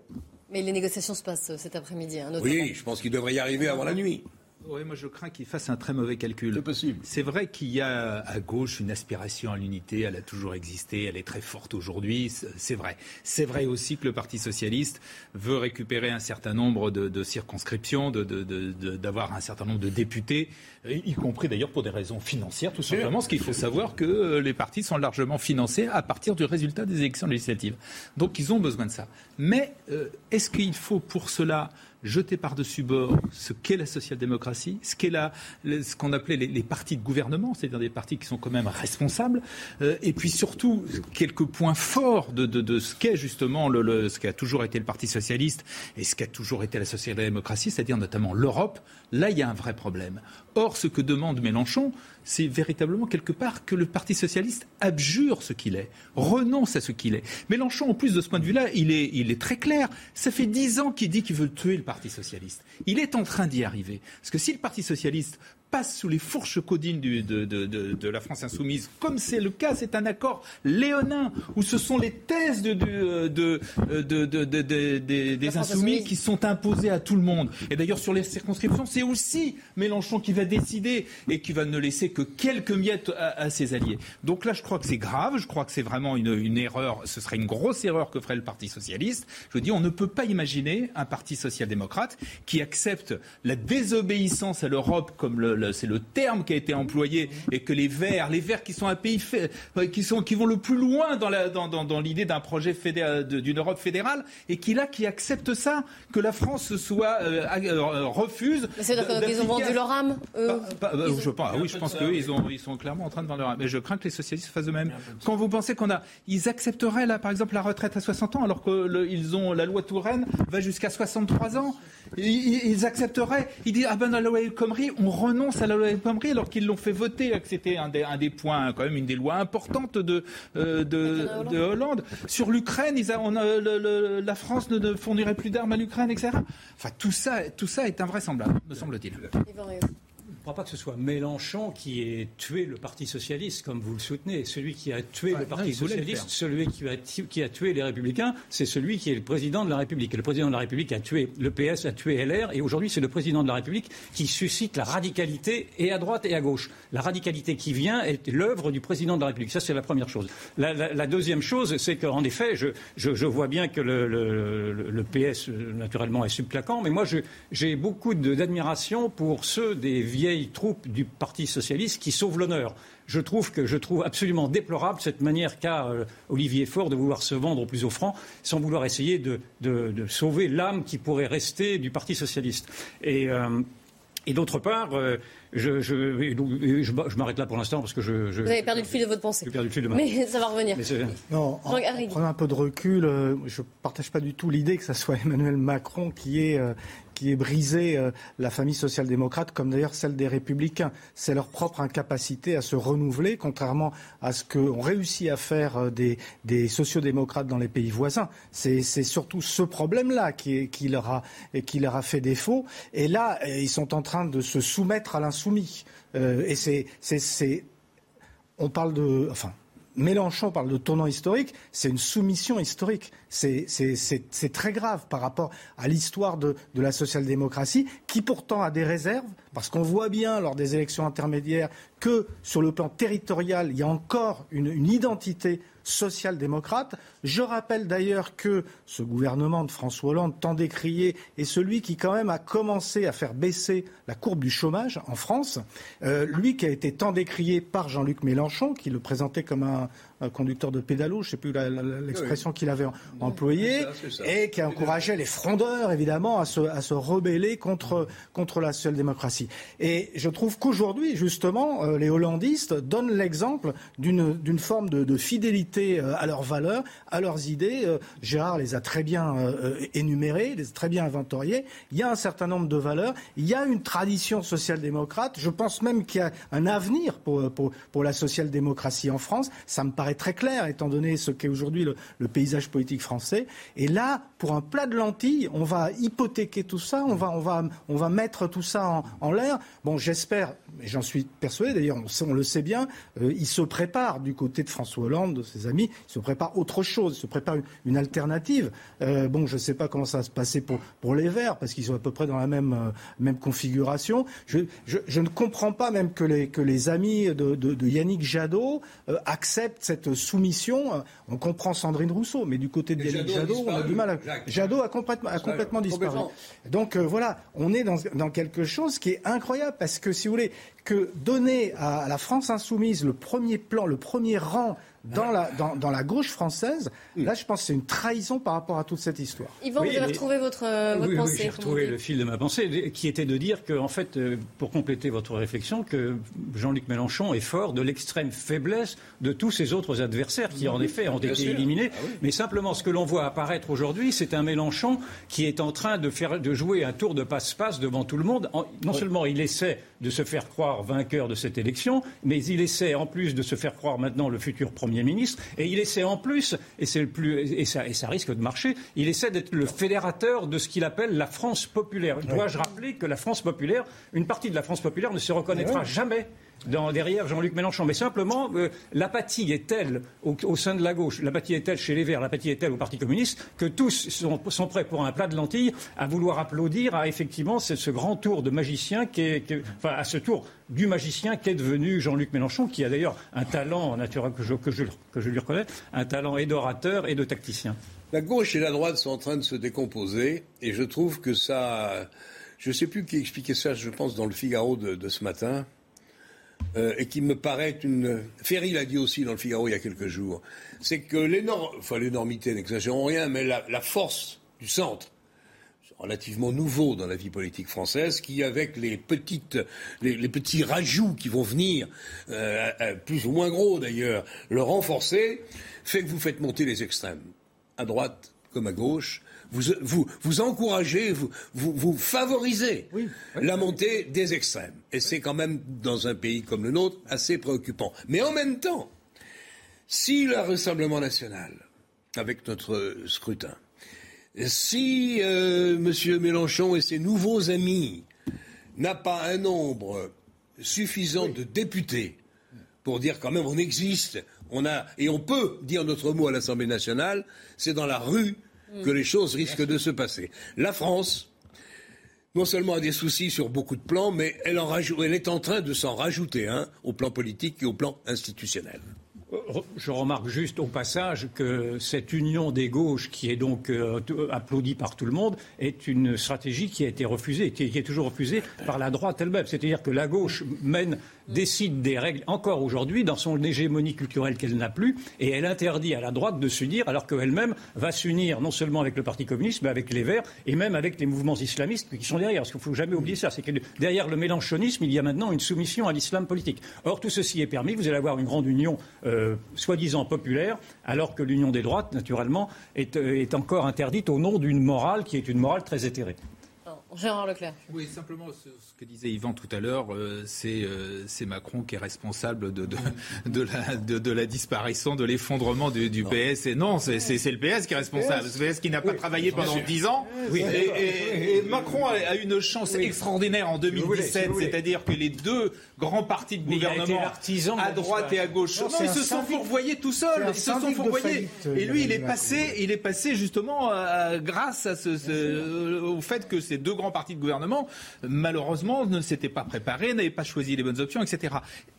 Mais les négociations se passent euh, cet après-midi. Hein, oui, je pense qu'il devrait y arriver avant la nuit. Oui, moi je crains qu'il fasse un très mauvais calcul. C'est possible. C'est vrai qu'il y a à gauche une aspiration à l'unité, elle a toujours existé, elle est très forte aujourd'hui, c'est vrai. C'est vrai aussi que le Parti socialiste veut récupérer un certain nombre de, circonscriptions, d'avoir un certain nombre de députés, y compris d'ailleurs pour des raisons financières, tout simplement, parce qu'il faut savoir que euh, les partis sont largement financés à partir du résultat des élections législatives. Donc ils ont besoin de ça. Mais euh, est-ce qu'il faut pour cela jeter par-dessus bord ce qu'est la social-démocratie, ce qu'est ce qu'on appelait les, partis de gouvernement, c'est-à-dire des partis qui sont quand même responsables, euh, et puis surtout quelques points forts de, ce qu'est justement le, ce qui a toujours été le Parti socialiste et ce qui a toujours été la social-démocratie, c'est-à-dire notamment l'Europe. Là, il y a un vrai problème. Or, ce que demande Mélenchon, c'est véritablement quelque part que le Parti socialiste abjure ce qu'il est, renonce à ce qu'il est. Mélenchon, en plus de ce point de vue-là, il est, très clair. Ça fait dix ans qu'il dit qu'il veut tuer le Parti socialiste. Il est en train d'y arriver. Parce que si le Parti socialiste passe sous les fourches codines de, la France insoumise, comme c'est le cas, c'est un accord léonin, où ce sont les thèses des insoumis qui sont imposées à tout le monde. Et d'ailleurs, sur les circonscriptions, c'est aussi Mélenchon qui va décider et qui va ne laisser que quelques miettes à, ses alliés. Donc là, je crois que c'est grave, je crois que c'est vraiment une, une, erreur, ce serait une grosse erreur que ferait le Parti socialiste. Je dis, on ne peut pas imaginer un parti social-démocrate qui accepte la désobéissance à l'Europe comme le c'est le terme qui a été employé, et que les Verts, les Verts qui sont un pays euh, qui, sont, qui vont le plus loin dans, dans, l'idée d'un projet d'une Europe fédérale, et qui là, qui acceptent ça, que la France soit euh, euh, refuse. C'est-à-dire qu'ils ont vendu leur âme. je pense, ah oui, je pense qu'ils ils sont clairement en train de vendre leur âme. Mais je crains que les socialistes fassent de même. Quand vous pensez qu'on a, ils accepteraient là, par exemple, la retraite à 60 ans, alors que ils ont la loi Touraine va jusqu'à 63 ans. Ils, accepteraient. Ils disent ah ben dans la loi El Khomri, on renonce à la loi El Khomri alors qu'ils l'ont fait voter, que c'était un des, un des points, quand même une des lois importantes de, euh, de, de, Hollande. Sur l'Ukraine, la France ne fournirait plus d'armes à l'Ukraine, etc. Enfin, tout ça, tout ça est invraisemblable, me semble-t-il. Ne crois pas que ce soit Mélenchon qui ait tué le Parti socialiste, comme vous le soutenez. Celui qui a tué le Parti socialiste, celui qui a, qui a, tué les Républicains, c'est celui qui est le président de la République. Et le président de la République a tué le PS, a tué LR, et aujourd'hui c'est le président de la République qui suscite la radicalité et à droite et à gauche. La radicalité qui vient est l'œuvre du président de la République. Ça, c'est la première chose. La, la, deuxième chose, c'est qu'en effet, je, je, je, vois bien que le, le, le, PS, naturellement, est subclaquant, mais moi, j'ai beaucoup d'admiration pour ceux des vieilles troupes du Parti socialiste qui sauvent l'honneur. Je trouve que je trouve absolument déplorable cette manière qu'a euh, Olivier Faure de vouloir se vendre au plus offrant sans vouloir essayer de, sauver l'âme qui pourrait rester du Parti socialiste. Et, euh, d'autre part, euh, je, je, m'arrête là pour l'instant parce que je, Vous avez perdu le fil de votre pensée. perdu le fil de ma... Mais ça va revenir. non, en, prenant un peu de recul, je ne partage pas du tout l'idée que ce soit [laughs] Emmanuel Macron qui est qui est brisé euh, la famille social-démocrate, comme d'ailleurs celle des républicains. C'est leur propre incapacité à se renouveler, contrairement à ce qu'ont réussi à faire euh, des, des sociodémocrates dans les pays voisins. C'est surtout ce problème-là qui, leur a, fait défaut. Et là, ils sont en train de se soumettre à l'insoumis. Euh, et c'est, on parle de, enfin, Mélenchon parle de tournant historique, c'est une soumission historique. C'est très grave par rapport à l'histoire de, la social-démocratie, qui pourtant a des réserves, parce qu'on voit bien lors des élections intermédiaires que sur le plan territorial, il y a encore une identité social-démocrate. Je rappelle d'ailleurs que ce gouvernement de François Hollande, tant décrié, est celui qui quand même a commencé à faire baisser la courbe du chômage en France. Euh, lui qui a été tant décrié par Jean-Luc Mélenchon, qui le présentait comme un, conducteur de pédalo, je ne sais plus l'expression qu'il avait employée, et qui a encouragé les frondeurs, évidemment, à se, à se rebeller contre, contre la social-démocratie. Et je trouve qu'aujourd'hui, justement, euh, les hollandistes donnent l'exemple d'une forme de, de fidélité euh, à leurs valeurs, à leurs idées. Euh, Gérard les a très bien énumérées, les a très bien inventoriées. Il y a un certain nombre de valeurs. Il y a une tradition social-démocrate. Je pense même qu'il y a un avenir pour, pour, pour la social-démocratie en France. Ça me paraît très clair, étant donné ce qu'est aujourd'hui le, paysage politique français. Et là, pour un plat de lentilles, on va hypothéquer tout ça, on va, on va, on va mettre tout ça en, l'air. Bon, j'espère, j'en suis persuadé d'ailleurs, on, le sait bien, euh, il se prépare du côté de François Hollande, de ses amis, il se prépare autre chose, il se prépare une, alternative. Euh, bon, je ne sais pas comment ça va se passer pour, les Verts, parce qu'ils sont à peu près dans la même, euh, même configuration. Je, je, ne comprends pas même que les, que les amis de, de, Yannick Jadot acceptent cette cette soumission, euh, on comprend Sandrine Rousseau, mais du côté de Yannick Jadot, on a du mal à... Jadot a complètement, a complètement disparu. Donc euh, voilà, on est dans, dans, quelque chose qui est incroyable, parce que si vous voulez, que donner à la France insoumise le premier plan, le premier rang dans la, dans, la gauche française, là, je pense que c'est une trahison par rapport à toute cette histoire. Yvan, vous avez retrouvé votre, euh, votre pensée. Oui, j'ai retrouvé le fil de ma pensée, qui était de dire que, en fait, euh, pour compléter votre réflexion, que Jean-Luc Mélenchon est fort de l'extrême faiblesse de tous ses autres adversaires qui, en effet, ont été éliminés. Ah Mais simplement, ce que l'on voit apparaître aujourd'hui, c'est un Mélenchon qui est en train de, faire, de jouer un tour de passe-passe devant tout le monde. non seulement il essaie de se faire croire vainqueur de cette élection, mais il essaie en plus de se faire croire maintenant le futur Premier ministre, et il essaie en plus, et, c'est le plus, et, ça, et ça risque de marcher, il essaie d'être le fédérateur de ce qu'il appelle la France populaire. Dois-je rappeler que la France populaire, une partie de la France populaire ne se reconnaîtra jamais derrière Jean-Luc Mélenchon. Mais simplement, euh, l'apathie est telle au, sein de la gauche, l'apathie est telle chez les Verts, l'apathie est telle au Parti communiste, que tous sont, prêts pour un plat de lentilles à vouloir applaudir à effectivement ce, grand tour de magicien, qui est, du magicien qu'est devenu Jean-Luc Mélenchon, qui a d'ailleurs un talent naturel que je lui reconnais, un talent et d'orateur et de tacticien. La gauche et la droite sont en train de se décomposer, et je trouve que ça. Je ne sais plus qui expliquait ça, je pense, dans le Figaro de ce matin. Euh, et qui me paraît une. Ferry l'a dit aussi dans le Figaro il y a quelques jours. C'est que l'énorme. Enfin, l'énormité, n'exagérons rien, mais la, force du centre, relativement nouveau dans la vie politique française, qui, avec les, petites, les, petits rajouts qui vont venir, euh, plus ou moins gros d'ailleurs, le renforcer, fait que vous faites monter les extrêmes, à droite comme à gauche, vous, vous, encouragez, vous, vous, favorisez la montée des extrêmes. Et c'est quand même, dans un pays comme le nôtre, assez préoccupant. Mais en même temps, si le Rassemblement national, avec notre scrutin, si euh, M. Mélenchon et ses nouveaux amis n'a pas un nombre suffisante de députés pour dire quand même on existe, on a et on peut dire notre mot à l'Assemblée nationale, c'est dans la rue que les choses risquent de se passer. La France, non seulement a des soucis sur beaucoup de plans, mais elle, en rajoute, elle est en train de s'en rajouter un au plan politique et au plan institutionnel. Je remarque juste au passage que cette union des gauches, qui est donc euh, applaudie par tout le monde, est une stratégie qui a été refusée, qui est toujours refusée par la droite elle-même. C'est-à-dire que la gauche mène décide des règles encore aujourd'hui dans son hégémonie culturelle qu'elle n'a plus et elle interdit à la droite de s'unir alors qu'elle-même va s'unir non seulement avec le Parti communiste mais avec les Verts et même avec les mouvements islamistes qui sont derrière. Parce qu'il ne faut jamais oublier ça, c'est que derrière le mélanchonisme, il y a maintenant une soumission à l'islam politique. Or, tout ceci est permis, vous allez avoir une grande union euh, soi-disant populaire alors que l'union des droites, naturellement, euh, est encore interdite au nom d'une morale qui est une morale très éthérée. Gérard Leclerc. Oui, simplement ce, que disait Yvan tout à l'heure, euh, euh, c'est Macron qui est responsable de, de, de, la, de, la, disparition, de l'effondrement du, du PS. Et non, c'est le PS qui est responsable. Le PS qui n'a pas travaillé pendant dix ans. Oui. Et, et, Macron a, eu une chance extraordinaire en 2017, c'est-à-dire que les deux grands partis de gouvernement, à droite et à gauche, non, ils se sont fourvoyés tout seuls. Ils se sont fourvoyés. Et lui, il est passé, il est passé justement grâce à ce, au fait que ces deux grands partis de gouvernement, malheureusement, ne s'étaient pas préparés, n'avaient pas choisi les bonnes options, etc.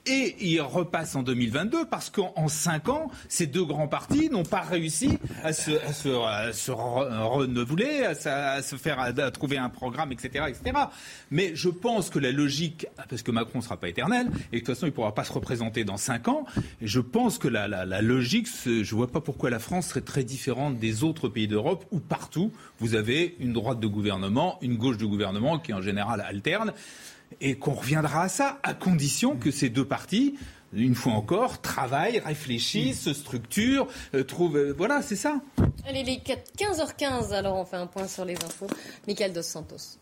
Et il repasse en 2022 parce qu'en cinq ans, ces deux grands partis n'ont pas réussi à se, se, renouveler, à, se faire, à, trouver un programme, etc., etc. Mais je pense que la logique, parce que Macron ne sera pas éternel, et de toute façon, il ne pourra pas se représenter dans cinq ans, et je pense que la, la logique, je ne vois pas pourquoi la France serait très différente des autres pays d'Europe où partout, vous avez une droite de gouvernement, une gauche de gouvernement qui en général alterne, et qu'on reviendra à ça à condition que ces deux partis une fois encore, travaillent, réfléchissent, se structurent, euh, trouvent. Euh, voilà, c'est ça. Allez, les 15h15, alors on fait un point sur les infos. Michael Dos Santos.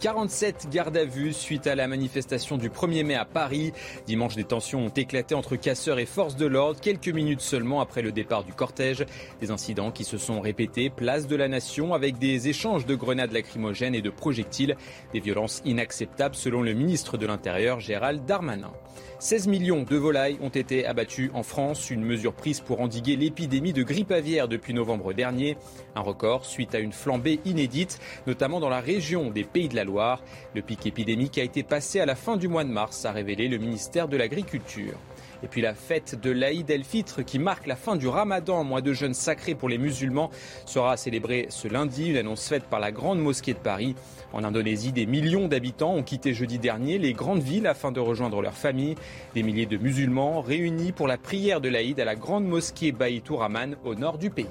47 gardes à vue suite à la manifestation du 1er mai à Paris. Dimanche, des tensions ont éclaté entre casseurs et forces de l'ordre quelques minutes seulement après le départ du cortège. Des incidents qui se sont répétés place de la Nation avec des échanges de grenades lacrymogènes et de projectiles. Des violences inacceptables selon le ministre de l'Intérieur Gérald Darmanin. 16 millions de volailles ont été abattues en France, une mesure prise pour endiguer l'épidémie de grippe aviaire depuis novembre dernier. Un record suite à une flambée inédite, notamment dans la région des Pays de la Loire. Le pic épidémique a été passé à la fin du mois de mars, a révélé le ministère de l'Agriculture. Et puis la fête de l'Aïd el-Fitr qui marque la fin du ramadan, mois de jeûne sacré pour les musulmans, sera célébrée ce lundi, une annonce faite par la Grande Mosquée de Paris. En Indonésie, des millions d'habitants ont quitté jeudi dernier les grandes villes afin de rejoindre leurs familles. Des milliers de musulmans réunis pour la prière de l'Aïd à la Grande Mosquée Baïtour Rahman au nord du pays.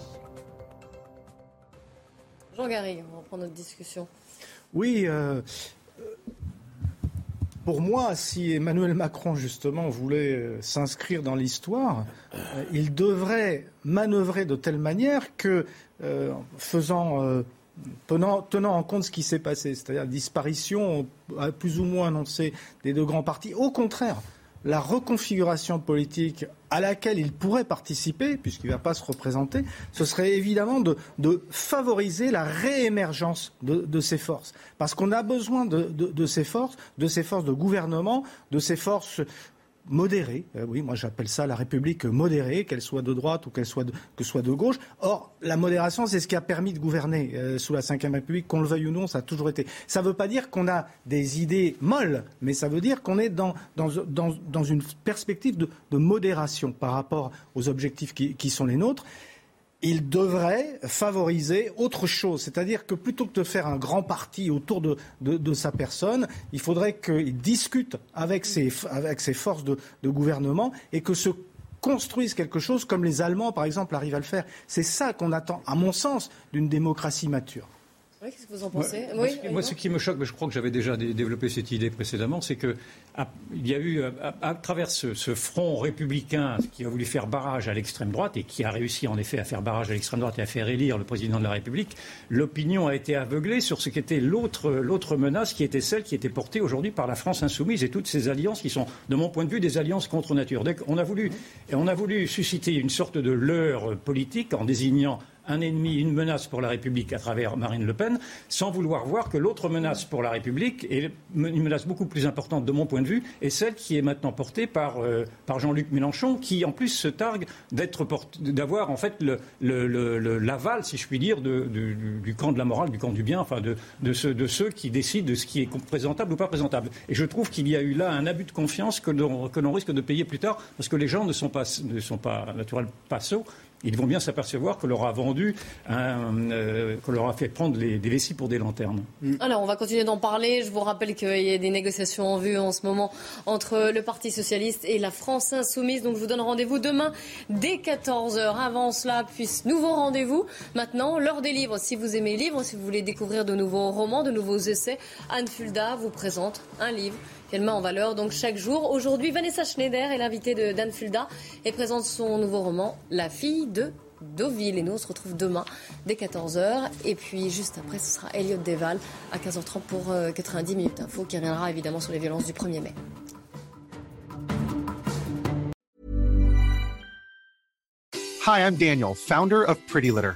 Jean Garry, on reprend notre discussion. Oui, euh, pour moi, si Emmanuel Macron, justement, voulait euh, s'inscrire dans l'histoire, euh, il devrait manœuvrer de telle manière que, euh, tenant, tenant, en compte ce qui s'est passé, c'est-à-dire disparition plus ou moins annoncée des deux grands partis, au contraire, la reconfiguration politique à laquelle il pourrait participer, puisqu'il ne va pas se représenter, ce serait évidemment de, favoriser la réémergence de, ces forces. Parce qu'on a besoin de, ces forces, de ces forces de gouvernement, de ces forces modérée. Euh, oui, moi j'appelle ça la République modérée, qu'elle soit de droite ou qu'elle soit de, gauche. Or, la modération, c'est ce qui a permis de gouverner euh, sous la Ve République, qu'on le veuille ou non, ça a toujours été. Ça ne veut pas dire qu'on a des idées molles, mais ça veut dire qu'on est dans, dans, dans, dans, une perspective de, de, modération par rapport aux objectifs qui, qui sont les nôtres il devrait favoriser autre chose. C'est-à-dire que plutôt que de faire un grand parti autour de, sa personne, il faudrait qu'il discute avec ses, forces de, gouvernement et que se construise quelque chose comme les Allemands, par exemple, arrivent à le faire. C'est ça qu'on attend, à mon sens, d'une démocratie mature. Qu'est-ce que vous en pensez? moi, ce qui me choque, mais je crois que j'avais déjà développé cette idée précédemment, c'est qu'il y a eu, à, travers ce, front républicain qui a voulu faire barrage à l'extrême droite et qui a réussi en effet à faire barrage à l'extrême droite et à faire élire le président de la République, l'opinion a été aveuglée sur ce qu'était l'autre, l'autre menace qui était celle qui était portée aujourd'hui par la France insoumise et toutes ces alliances qui sont, de mon point de vue, des alliances contre nature. On a voulu, on a voulu susciter une sorte de leurre politique en désignant un ennemi, une menace pour la République à travers Marine Le Pen, sans vouloir voir que l'autre menace pour la République est une menace beaucoup plus importante de mon point de vue, est celle qui est maintenant portée par, euh, par Jean-Luc Mélenchon, qui en plus se targue d'avoir en fait l'aval, si je puis dire, du camp de la morale, du camp du bien, enfin de, ceux, qui décident de ce qui est présentable ou pas présentable. Et je trouve qu'il y a eu là un abus de confiance que l'on risque de payer plus tard, parce que les gens ne sont pas, naturellement sots, ils vont bien s'apercevoir qu'on leur a vendu, euh, leur a fait prendre des vessies pour des lanternes. Mm. Alors, on va continuer d'en parler. Je vous rappelle qu'il y a des négociations en vue en ce moment entre le Parti socialiste et la France insoumise. Donc, je vous donne rendez-vous demain dès 14h. Avant cela, puis nouveau rendez-vous. Maintenant, l'heure des livres. Si vous aimez les livres, si vous voulez découvrir de nouveaux romans, de nouveaux essais, Anne Fulda vous présente un livre qu'elle met en valeur donc chaque jour. Aujourd'hui, Vanessa Schneider est l'invitée de Dan Fulda et présente son nouveau roman La fille de Deauville. Et nous, on se retrouve demain dès 14h. Et puis, juste après, ce sera Elliot Deval à 15h30 pour 90 euh, minutes info qui reviendra évidemment sur les violences du 1er mai. Hi, I'm Daniel, founder of Pretty Litter.